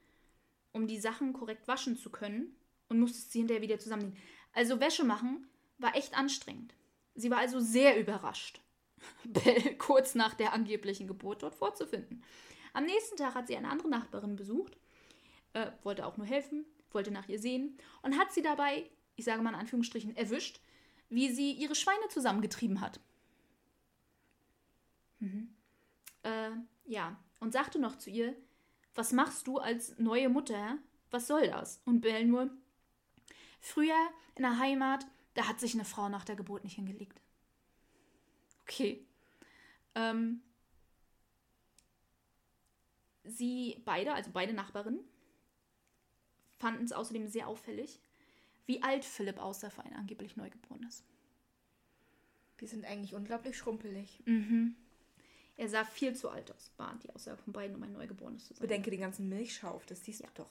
Speaker 1: um die Sachen korrekt waschen zu können und musstest sie hinterher wieder zusammennehmen. Also Wäsche machen war echt anstrengend. Sie war also sehr überrascht, Belle kurz nach der angeblichen Geburt dort vorzufinden. Am nächsten Tag hat sie eine andere Nachbarin besucht, äh, wollte auch nur helfen, wollte nach ihr sehen und hat sie dabei, ich sage mal in Anführungsstrichen, erwischt, wie sie ihre Schweine zusammengetrieben hat. Mhm. Äh, ja, und sagte noch zu ihr, was machst du als neue Mutter? Was soll das? Und Belle nur, früher in der Heimat, da hat sich eine Frau nach der Geburt nicht hingelegt. Okay. Ähm, sie beide, also beide Nachbarinnen, fanden es außerdem sehr auffällig, wie alt Philipp aussah für ein angeblich Neugeborenes.
Speaker 2: Die sind eigentlich unglaublich schrumpelig.
Speaker 1: Er sah viel zu alt aus, war die Aussage von beiden, um ein Neugeborenes zu sein.
Speaker 2: Bedenke den ganzen Milchschauf, das siehst du doch.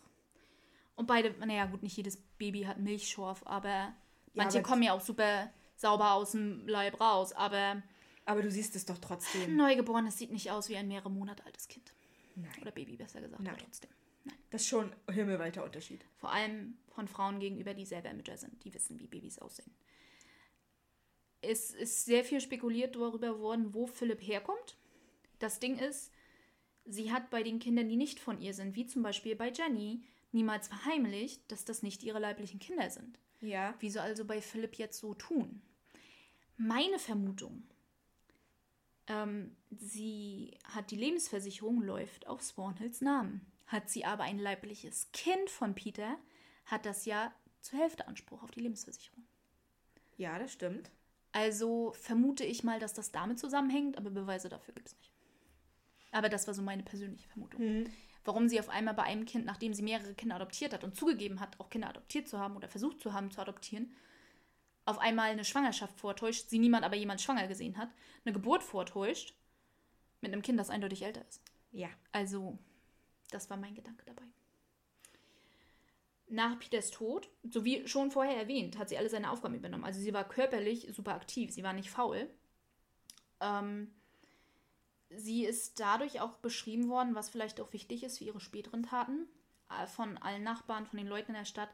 Speaker 1: Und beide, naja, gut, nicht jedes Baby hat Milchschorf, aber manche
Speaker 2: aber-
Speaker 1: kommen ja auch super sauber aus dem Leib raus. Aber
Speaker 2: Aber du siehst es doch trotzdem.
Speaker 1: ein Neugeborenes sieht nicht aus wie ein mehrere Monate altes Kind.
Speaker 2: Nein.
Speaker 1: Oder Baby, besser gesagt,
Speaker 2: Nein.
Speaker 1: aber trotzdem. Nein.
Speaker 2: Das ist schon ein himmelweiter Unterschied.
Speaker 1: Vor allem von Frauen gegenüber, die selber Mütter sind, die wissen, wie Babys aussehen. Es ist sehr viel spekuliert darüber worden, wo Philipp herkommt. Das Ding ist, sie hat bei den Kindern, die nicht von ihr sind, wie zum Beispiel bei Jenny, niemals verheimlicht, dass das nicht ihre leiblichen Kinder sind.
Speaker 2: Ja.
Speaker 1: Wieso also bei Philipp jetzt so tun? Meine Vermutung, ähm, sie hat die Lebensversicherung, läuft auf Swanhills Namen. Hat sie aber ein leibliches Kind von Peter, hat das ja zur Hälfte Anspruch auf die Lebensversicherung.
Speaker 2: Ja, das stimmt.
Speaker 1: Also vermute ich mal, dass das damit zusammenhängt, aber Beweise dafür gibt es nicht. Aber das war so meine persönliche Vermutung. Warum sie auf einmal bei einem Kind, nachdem sie mehrere Kinder adoptiert hat und zugegeben hat, auch Kinder adoptiert zu haben oder versucht zu haben, zu adoptieren, auf einmal eine Schwangerschaft vortäuscht, sie niemand aber jemand schwanger gesehen hat, eine Geburt vortäuscht, mit einem Kind, das eindeutig älter ist.
Speaker 2: Ja.
Speaker 1: Also, das war mein Gedanke dabei. Nach Peters Tod, so wie schon vorher erwähnt, hat sie alle seine Aufgaben übernommen. Also sie war körperlich super aktiv, sie war nicht faul. Ähm, sie ist dadurch auch beschrieben worden, was vielleicht auch wichtig ist für ihre späteren Taten, äh, von allen Nachbarn, von den Leuten in der Stadt,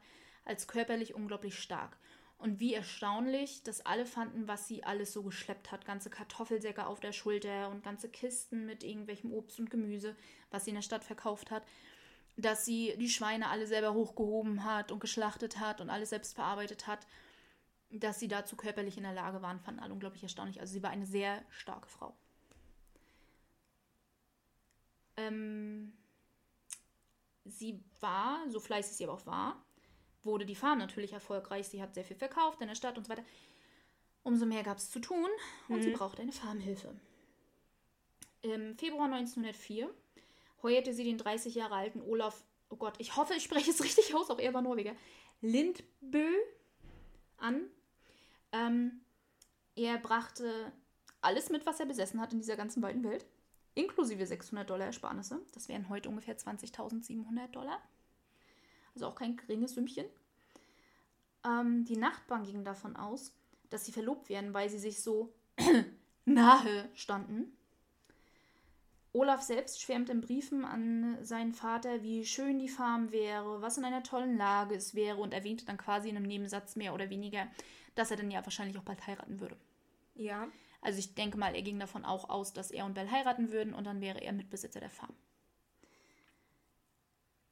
Speaker 1: als körperlich unglaublich stark. Und wie erstaunlich, dass alle fanden, was sie alles so geschleppt hat. Ganze Kartoffelsäcke auf der Schulter und ganze Kisten mit irgendwelchem Obst und Gemüse, was sie in der Stadt verkauft hat. Dass sie die Schweine alle selber hochgehoben hat und geschlachtet hat und alles selbst verarbeitet hat. Dass sie dazu körperlich in der Lage waren, fanden alle unglaublich erstaunlich. Also sie war eine sehr starke Frau. Ähm, sie war, so fleißig sie aber auch war, wurde die Farm natürlich erfolgreich. Sie hat sehr viel verkauft in der Stadt und so weiter. Umso mehr gab es zu tun und sie brauchte eine Farmhilfe. Im Februar 1904 heuerte sie den 30 Jahre alten Olaf, oh Gott, ich hoffe, ich spreche es richtig aus, auch er war Norweger, Lindbø an. Ähm, er brachte alles mit, was er besessen hat in dieser ganzen weiten Welt, inklusive 600 Dollar Ersparnisse. Das wären heute ungefähr 20.700 Dollar. Also auch kein geringes Sümmchen. Ähm, die Nachbarn gingen davon aus, dass sie verlobt werden, weil sie sich so nahe standen. Olaf selbst schwärmt in Briefen an seinen Vater, wie schön die Farm wäre, was in einer tollen Lage es wäre und erwähnte dann quasi in einem Nebensatz mehr oder weniger, dass er dann ja wahrscheinlich auch bald heiraten würde.
Speaker 2: Ja.
Speaker 1: Also ich denke mal, er ging davon auch aus, dass er und Bell heiraten würden und dann wäre er Mitbesitzer der Farm.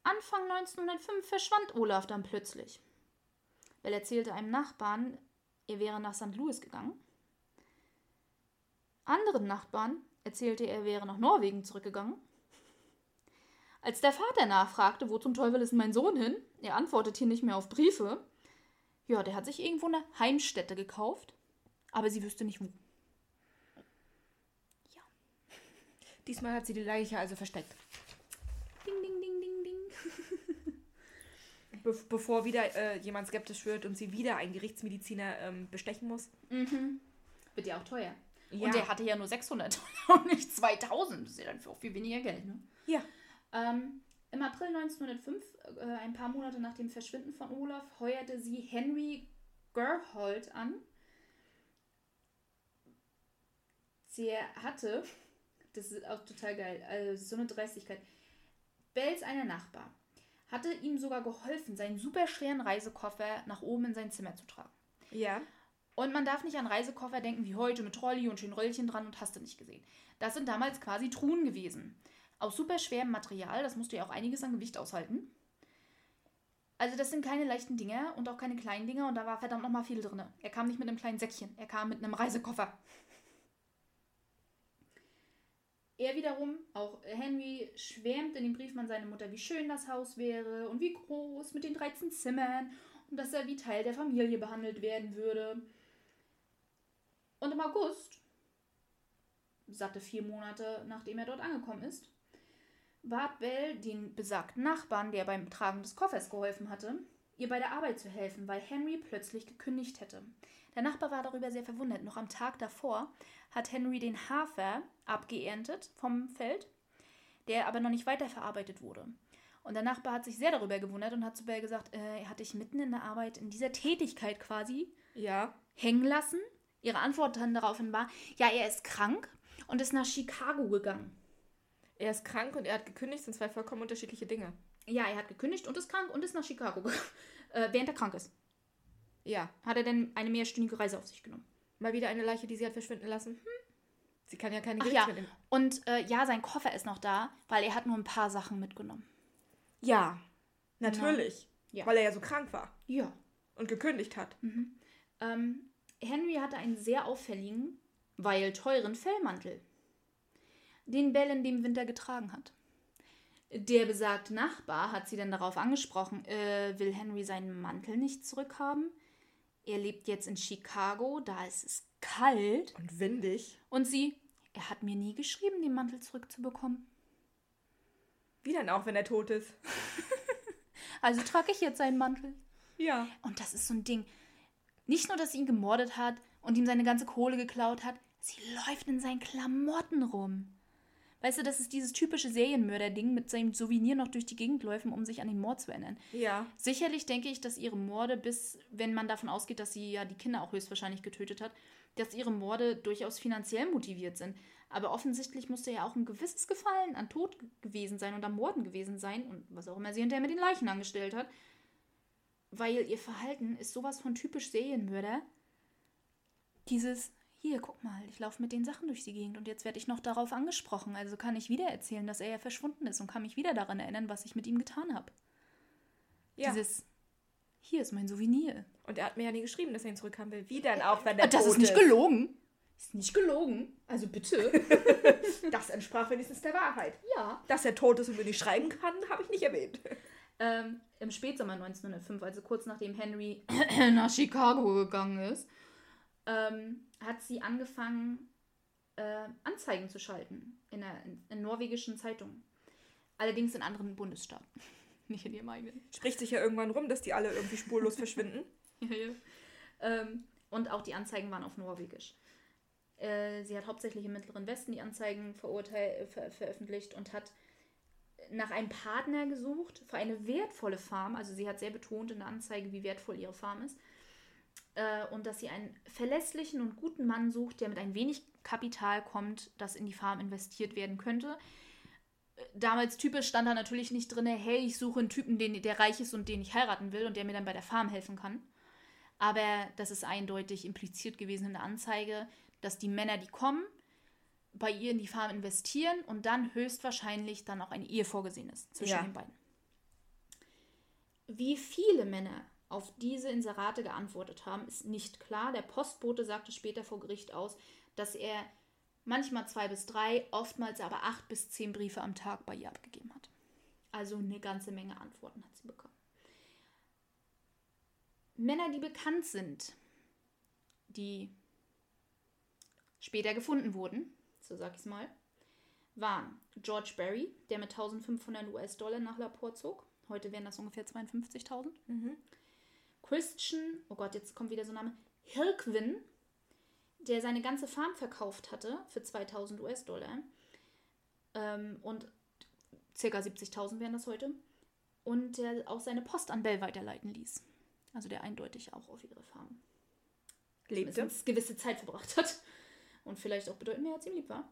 Speaker 1: Anfang 1905 verschwand Olaf dann plötzlich. Bell erzählte einem Nachbarn, er wäre nach St. Louis gegangen. Anderen Nachbarn erzählte er, er wäre nach Norwegen zurückgegangen. Als der Vater nachfragte, wo zum Teufel ist mein Sohn hin, er antwortet hier nicht mehr auf Briefe. Ja, der hat sich irgendwo eine Heimstätte gekauft, aber sie wüsste nicht wo.
Speaker 2: Diesmal hat sie die Leiche also versteckt.
Speaker 1: Ding, ding, ding, ding, ding.
Speaker 2: Be bevor wieder äh, jemand skeptisch wird und sie wieder einen Gerichtsmediziner ähm, bestechen muss.
Speaker 1: Mhm. Wird ja auch teuer.
Speaker 2: Ja.
Speaker 1: Und der hatte ja nur 600 Dollar und nicht 2000. Das ist ja dann für auch viel weniger Geld, ne?
Speaker 2: Ja.
Speaker 1: Ähm, Im April 1905, äh, ein paar Monate nach dem Verschwinden von Olaf, heuerte sie Henry Gerhold an. Der hatte, das ist auch total geil, also so eine Dreistigkeit. Bells, einer Nachbar, hatte ihm sogar geholfen, seinen superschweren Reisekoffer nach oben in sein Zimmer zu tragen.
Speaker 2: Ja.
Speaker 1: Und man darf nicht an Reisekoffer denken wie heute mit Trolley und schön Röllchen dran und hast du nicht gesehen. Das sind damals quasi Truhen gewesen. Aus super schwerem Material, das musste ja auch einiges an Gewicht aushalten. Also das sind keine leichten Dinger und auch keine kleinen Dinger und da war verdammt nochmal viel drin. Er kam nicht mit einem kleinen Säckchen, er kam mit einem Reisekoffer. Er wiederum, auch Henry, schwärmt in den Briefen an seine Mutter, wie schön das Haus wäre und wie groß mit den 13 Zimmern und dass er wie Teil der Familie behandelt werden würde. Und im August, satte vier Monate nachdem er dort angekommen ist, bat Bell den besagten Nachbarn, der beim Tragen des Koffers geholfen hatte, ihr bei der Arbeit zu helfen, weil Henry plötzlich gekündigt hätte. Der Nachbar war darüber sehr verwundert. Noch am Tag davor hat Henry den Hafer abgeerntet vom Feld, der aber noch nicht weiterverarbeitet wurde. Und der Nachbar hat sich sehr darüber gewundert und hat zu Bell gesagt, äh, er hat dich mitten in der Arbeit, in dieser Tätigkeit quasi,
Speaker 2: Ja.
Speaker 1: hängen lassen. Ihre Antwort dann daraufhin war, ja, er ist krank und ist nach Chicago gegangen.
Speaker 2: Er ist krank und er hat gekündigt, sind zwei vollkommen unterschiedliche Dinge.
Speaker 1: Ja, er hat gekündigt und ist krank und ist nach Chicago gegangen. Äh, während er krank ist.
Speaker 2: Ja.
Speaker 1: Hat er denn eine mehrstündige Reise auf sich genommen.
Speaker 2: Mal wieder eine Leiche, die sie hat verschwinden lassen. Sie kann ja keine
Speaker 1: Ach
Speaker 2: Gerichts
Speaker 1: ja,
Speaker 2: mitnehmen.
Speaker 1: und äh, ja, sein Koffer ist noch da, weil er hat nur ein paar Sachen mitgenommen.
Speaker 2: Ja, natürlich.
Speaker 1: Ja.
Speaker 2: Weil er ja so krank war
Speaker 1: Ja.
Speaker 2: und gekündigt hat.
Speaker 1: Ähm, Henry hatte einen sehr auffälligen, weil teuren Fellmantel, den Belle in dem Winter getragen hat. Der besagte Nachbar hat sie dann darauf angesprochen, äh, will Henry seinen Mantel nicht zurückhaben? Er lebt jetzt in Chicago, da ist es kalt.
Speaker 2: Und windig.
Speaker 1: Und sie, er hat mir nie geschrieben, den Mantel zurückzubekommen.
Speaker 2: Wie denn auch, wenn er tot ist?
Speaker 1: Also trage ich jetzt seinen Mantel.
Speaker 2: Ja.
Speaker 1: Und das ist so ein Ding. Nicht nur, dass sie ihn gemordet hat und ihm seine ganze Kohle geklaut hat, sie läuft in seinen Klamotten rum. Weißt du, das ist dieses typische Serienmörder-Ding mit seinem Souvenir noch durch die Gegend läufen, um sich an den Mord zu erinnern.
Speaker 2: Ja.
Speaker 1: Sicherlich denke ich, dass ihre Morde, bis, wenn man davon ausgeht, dass sie ja die Kinder auch höchstwahrscheinlich getötet hat, dass ihre Morde durchaus finanziell motiviert sind. Aber offensichtlich musste ja auch ein gewisses Gefallen an Tod gewesen sein und am Morden gewesen sein und was auch immer sie hinterher mit den Leichen angestellt hat. Weil ihr Verhalten ist sowas von typisch Serienmörder. Dieses, hier, guck mal, ich laufe mit den Sachen durch die Gegend und jetzt werde ich noch darauf angesprochen. Also kann ich wieder erzählen, dass er ja verschwunden ist und kann mich wieder daran erinnern, was ich mit ihm getan habe.
Speaker 2: Ja.
Speaker 1: Dieses, hier ist mein Souvenir.
Speaker 2: Und er hat mir ja nie geschrieben, dass er ihn zurückhaben will. Wie denn auch, wenn er
Speaker 1: das
Speaker 2: tot
Speaker 1: ist nicht gelogen. Ist nicht gelogen. Also bitte.
Speaker 2: Das entsprach wenigstens der Wahrheit.
Speaker 1: ja.
Speaker 2: Dass er tot ist und mir nicht schreiben kann, habe ich nicht erwähnt.
Speaker 1: Ähm, Im Spätsommer 1905, also kurz nachdem Henry nach Chicago gegangen ist, ähm, hat sie angefangen, äh, Anzeigen zu schalten in, der, in, in norwegischen Zeitungen. Allerdings in anderen Bundesstaaten. Nicht in ihrem eigenen.
Speaker 2: Spricht sich ja irgendwann rum, dass die alle irgendwie spurlos verschwinden.
Speaker 1: Ja, ja. Ähm, und auch die Anzeigen waren auf Norwegisch. Äh, sie hat hauptsächlich im Mittleren Westen die Anzeigen verurteil äh, ver veröffentlicht und hat nach einem Partner gesucht für eine wertvolle Farm. Also sie hat sehr betont in der Anzeige, wie wertvoll ihre Farm ist. Äh, und dass sie einen verlässlichen und guten Mann sucht, der mit ein wenig Kapital kommt, das in die Farm investiert werden könnte. Äh, Damals typisch stand da natürlich nicht drin, hey, ich suche einen Typen, den, der reich ist und den ich heiraten will und der mir dann bei der Farm helfen kann. Aber das ist eindeutig impliziert gewesen in der Anzeige, dass die Männer, die kommen, bei ihr in die Farm investieren und dann höchstwahrscheinlich dann auch eine Ehe vorgesehen ist zwischen
Speaker 2: Ja.
Speaker 1: den beiden. Wie viele Männer auf diese Inserate geantwortet haben, ist nicht klar. Der Postbote sagte später vor Gericht aus, dass er manchmal zwei bis drei, oftmals aber acht bis zehn Briefe am Tag bei ihr abgegeben hat. Also eine ganze Menge Antworten hat sie bekommen. Männer, die bekannt sind, die später gefunden wurden, so sag ich es mal, waren George Berry, der mit 1500 US-Dollar nach Laporte zog. Heute wären das ungefähr 52.000. Christian, oh Gott, jetzt kommt wieder so ein Name, Hilquin, der seine ganze Farm verkauft hatte für 2000 US-Dollar. Ähm, und ca. 70.000 wären das heute. Und der auch seine Post an Bell weiterleiten ließ. Also der eindeutig auch auf ihre Farm
Speaker 2: Lebte.
Speaker 1: gewisse Zeit verbracht hat. Und vielleicht auch bedeutend mehr als ihm lieb war.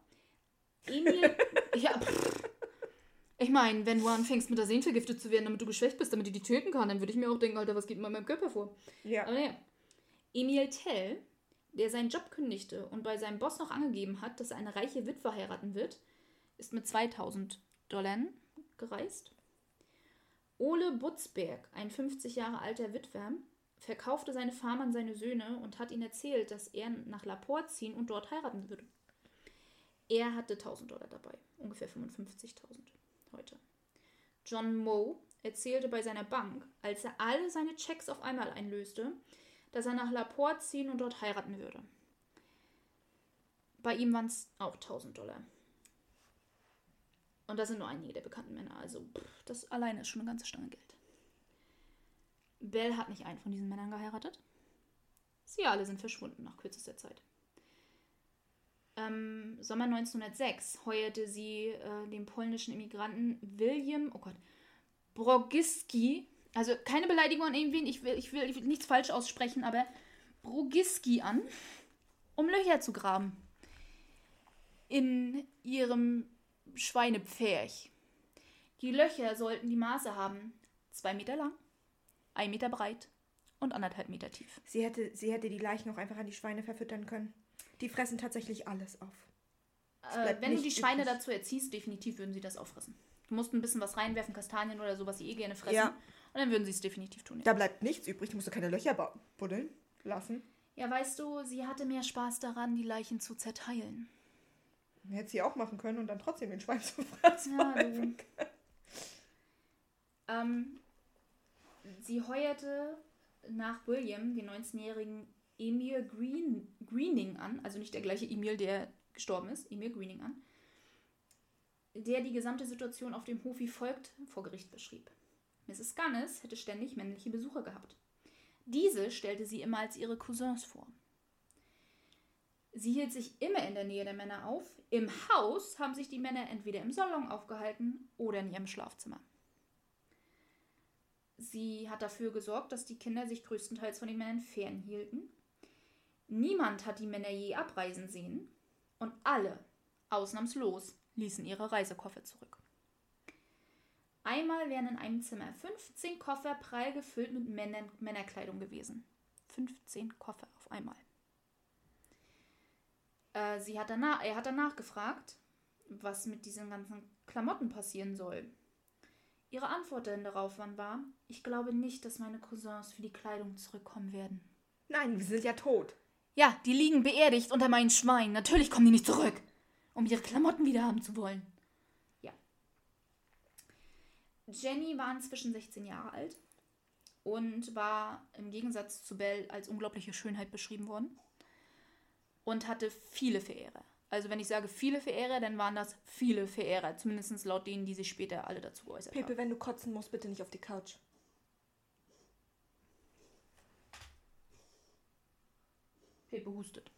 Speaker 1: Emil, ja, pff. Ich meine, wenn du anfängst mit der Sehnen vergiftet zu werden, damit du geschwächt bist, damit die die töten kann, dann würde ich mir auch denken, Alter, was geht in meinem Körper vor?
Speaker 2: Ja.
Speaker 1: Aber naja. Emil Tell, der seinen Job kündigte und bei seinem Boss noch angegeben hat, dass er eine reiche Witwe heiraten wird, ist mit 2000 Dollar gereist. Ole Butzberg, ein 50 Jahre alter Witwer, verkaufte seine Farm an seine Söhne und hat ihnen erzählt, dass er nach Laporte ziehen und dort heiraten würde. Er hatte 1000 Dollar dabei, ungefähr 55.000 heute. John Moe erzählte bei seiner Bank, als er alle seine Checks auf einmal einlöste, dass er nach Laporte ziehen und dort heiraten würde. Bei ihm waren es auch 1000 Dollar. Und das sind nur einige der bekannten Männer. Also, pff, das alleine ist schon eine ganze Stange Geld. Bell hat nicht einen von diesen Männern geheiratet. Sie alle sind verschwunden nach kürzester Zeit. Im Sommer 1906 heuerte sie äh, den polnischen Immigranten William, oh Gott, Brogiski, also keine Beleidigung an irgendwen, ich will, ich will, ich will nichts falsch aussprechen, aber Brogiski an, um Löcher zu graben. In ihrem Schweinepferch. Die Löcher sollten die Maße haben, zwei Meter lang, ein Meter breit und anderthalb Meter tief.
Speaker 2: Sie hätte, sie hätte die Leichen auch einfach an die Schweine verfüttern können. Die fressen tatsächlich alles auf.
Speaker 1: Äh, wenn du die Schweine
Speaker 2: übrig.
Speaker 1: dazu erziehst, definitiv würden sie das auffressen. Du musst ein bisschen was reinwerfen, Kastanien oder so, was sie eh gerne fressen.
Speaker 2: Ja.
Speaker 1: Und dann würden sie es definitiv tun. Ja.
Speaker 2: Da bleibt nichts übrig. Du musst keine Löcher buddeln lassen.
Speaker 1: ja, weißt du, sie hatte mehr Spaß daran, die Leichen zu zerteilen.
Speaker 2: Hätte sie auch machen können und dann trotzdem den Schwein zu fressen.
Speaker 1: Ja, du. Ähm, sie heuerte nach William, den 19-jährigen Emil Green, Greening an, also nicht der gleiche Emil, der gestorben ist, Emil Greening an, der die gesamte Situation auf dem Hof wie folgt vor Gericht beschrieb. Mrs. Gunnis hätte ständig männliche Besucher gehabt. Diese stellte sie immer als ihre Cousins vor. Sie hielt sich immer in der Nähe der Männer auf. Im Haus haben sich die Männer entweder im Salon aufgehalten oder in ihrem Schlafzimmer. Sie hat dafür gesorgt, dass die Kinder sich größtenteils von den Männern fernhielten. Niemand hat die Männer je abreisen sehen und alle, ausnahmslos, ließen ihre Reisekoffer zurück. Einmal wären in einem Zimmer 15 Koffer prall gefüllt mit Männern, Männerkleidung gewesen. 15 Koffer auf einmal. Äh, sie hat danach, er hat danach gefragt, was mit diesen ganzen Klamotten passieren soll. Ihre Antwort darauf war, ich glaube nicht, dass meine Cousins für die Kleidung zurückkommen werden.
Speaker 2: Nein, wir sind ja tot.
Speaker 1: Ja, die liegen beerdigt unter meinen Schweinen. Natürlich kommen die nicht zurück, um ihre Klamotten wieder haben zu wollen. Ja. Jenny war inzwischen 16 Jahre alt und war im Gegensatz zu Belle als unglaubliche Schönheit beschrieben worden und hatte viele Verehrer. Also wenn ich sage viele Verehrer, dann waren das viele Verehrer, zumindest laut denen, die sich später alle dazu geäußert haben.
Speaker 2: Pepe, wenn du kotzen musst, bitte nicht auf die Couch.
Speaker 1: Pepe hustet.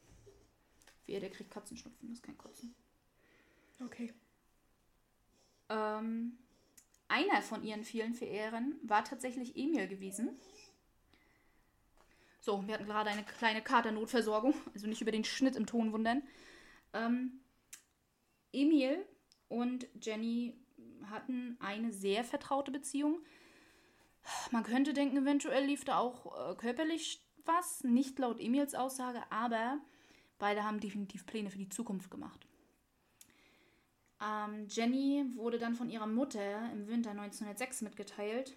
Speaker 1: Wer, der kriegt Katzenschnupfen, das ist kein Kotzen.
Speaker 2: Okay.
Speaker 1: Ähm, einer von ihren vielen Verehrern war tatsächlich Emil gewesen. So, wir hatten gerade eine kleine Katernotversorgung, also nicht über den Schnitt im Ton wundern. Ähm, Emil und Jenny hatten eine sehr vertraute Beziehung. Man könnte denken, eventuell lief da auch äh, körperlich was, nicht laut Emils Aussage, aber beide haben definitiv Pläne für die Zukunft gemacht. Ähm, Jenny wurde dann von ihrer Mutter im Winter 1906 mitgeteilt,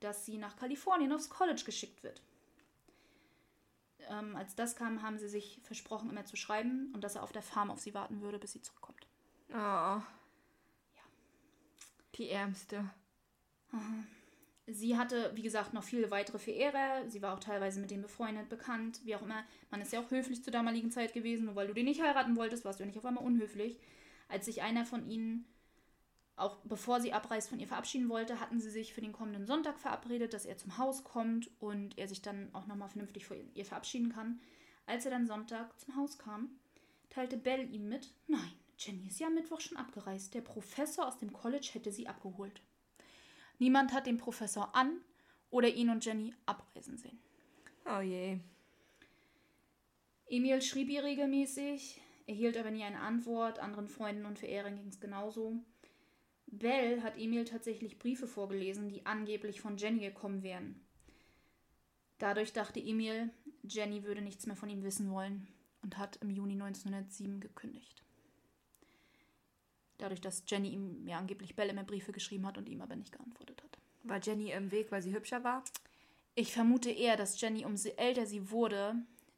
Speaker 1: dass sie nach Kalifornien aufs College geschickt wird. Ähm, als das kam, haben sie sich versprochen, immer zu schreiben und dass er auf der Farm auf sie warten würde, bis sie zurückkommt.
Speaker 2: Oh. Ja. Die Ärmste.
Speaker 1: Sie hatte, wie gesagt, noch viele weitere Verehrer. Sie war auch teilweise mit denen befreundet, bekannt, wie auch immer. Man ist ja auch höflich zur damaligen Zeit gewesen. Nur weil du den nicht heiraten wolltest, warst du ja nicht auf einmal unhöflich. Als sich einer von ihnen, auch bevor sie abreist, von ihr verabschieden wollte, hatten sie sich für den kommenden Sonntag verabredet, dass er zum Haus kommt und er sich dann auch nochmal vernünftig von ihr verabschieden kann. Als er dann Sonntag zum Haus kam, teilte Belle ihm mit, nein, Jenny ist ja am Mittwoch schon abgereist. Der Professor aus dem College hätte sie abgeholt. Niemand hat den Professor an oder ihn und Jenny abreisen sehen.
Speaker 2: Oh je.
Speaker 1: Emil schrieb ihr regelmäßig, erhielt aber nie eine Antwort. Anderen Freunden und Verehrern ging es genauso. Belle hat Emil tatsächlich Briefe vorgelesen, die angeblich von Jenny gekommen wären. Dadurch dachte Emil, Jenny würde nichts mehr von ihm wissen wollen und hat im Juni 1907 gekündigt. Dadurch, dass Jenny ihm ja angeblich Belle immer Briefe geschrieben hat und ihm aber nicht geantwortet hat.
Speaker 2: War Jenny im Weg, weil sie hübscher war?
Speaker 1: Ich vermute eher, dass Jenny, umso älter sie wurde,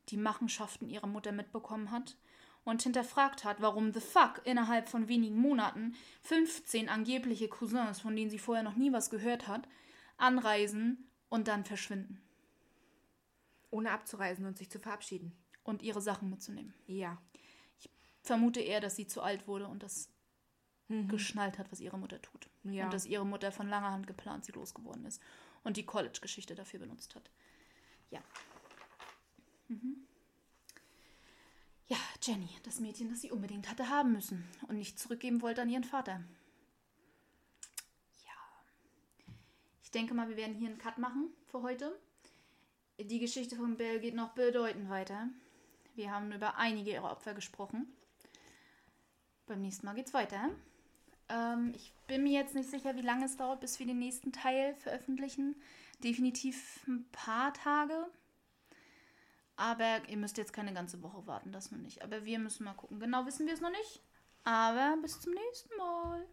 Speaker 1: die Machenschaften ihrer Mutter mitbekommen hat und hinterfragt hat, warum the fuck innerhalb von wenigen Monaten 15 angebliche Cousins, von denen sie vorher noch nie was gehört hat, anreisen und dann verschwinden
Speaker 2: Ohne abzureisen und sich zu verabschieden.
Speaker 1: und ihre Sachen mitzunehmen.
Speaker 2: Ja.
Speaker 1: Vermute eher, dass sie zu alt wurde und das geschnallt hat, was ihre Mutter tut.
Speaker 2: Ja.
Speaker 1: Und dass ihre Mutter von langer Hand geplant sie losgeworden ist und die College-Geschichte dafür benutzt hat. Ja. Mhm. Ja, Jenny, das Mädchen, das sie unbedingt hatte haben müssen und nicht zurückgeben wollte an ihren Vater. Ja. Ich denke mal, wir werden hier einen Cut machen für heute. Die Geschichte von Belle geht noch bedeutend weiter. Wir haben über einige ihrer Opfer gesprochen. Beim nächsten Mal geht's weiter. Ähm, ich bin mir jetzt nicht sicher, wie lange es dauert, bis wir den nächsten Teil veröffentlichen. Definitiv ein paar Tage. Aber ihr müsst jetzt keine ganze Woche warten, das noch nicht. Aber wir müssen mal gucken. Genau wissen wir es noch nicht. Aber bis zum nächsten Mal.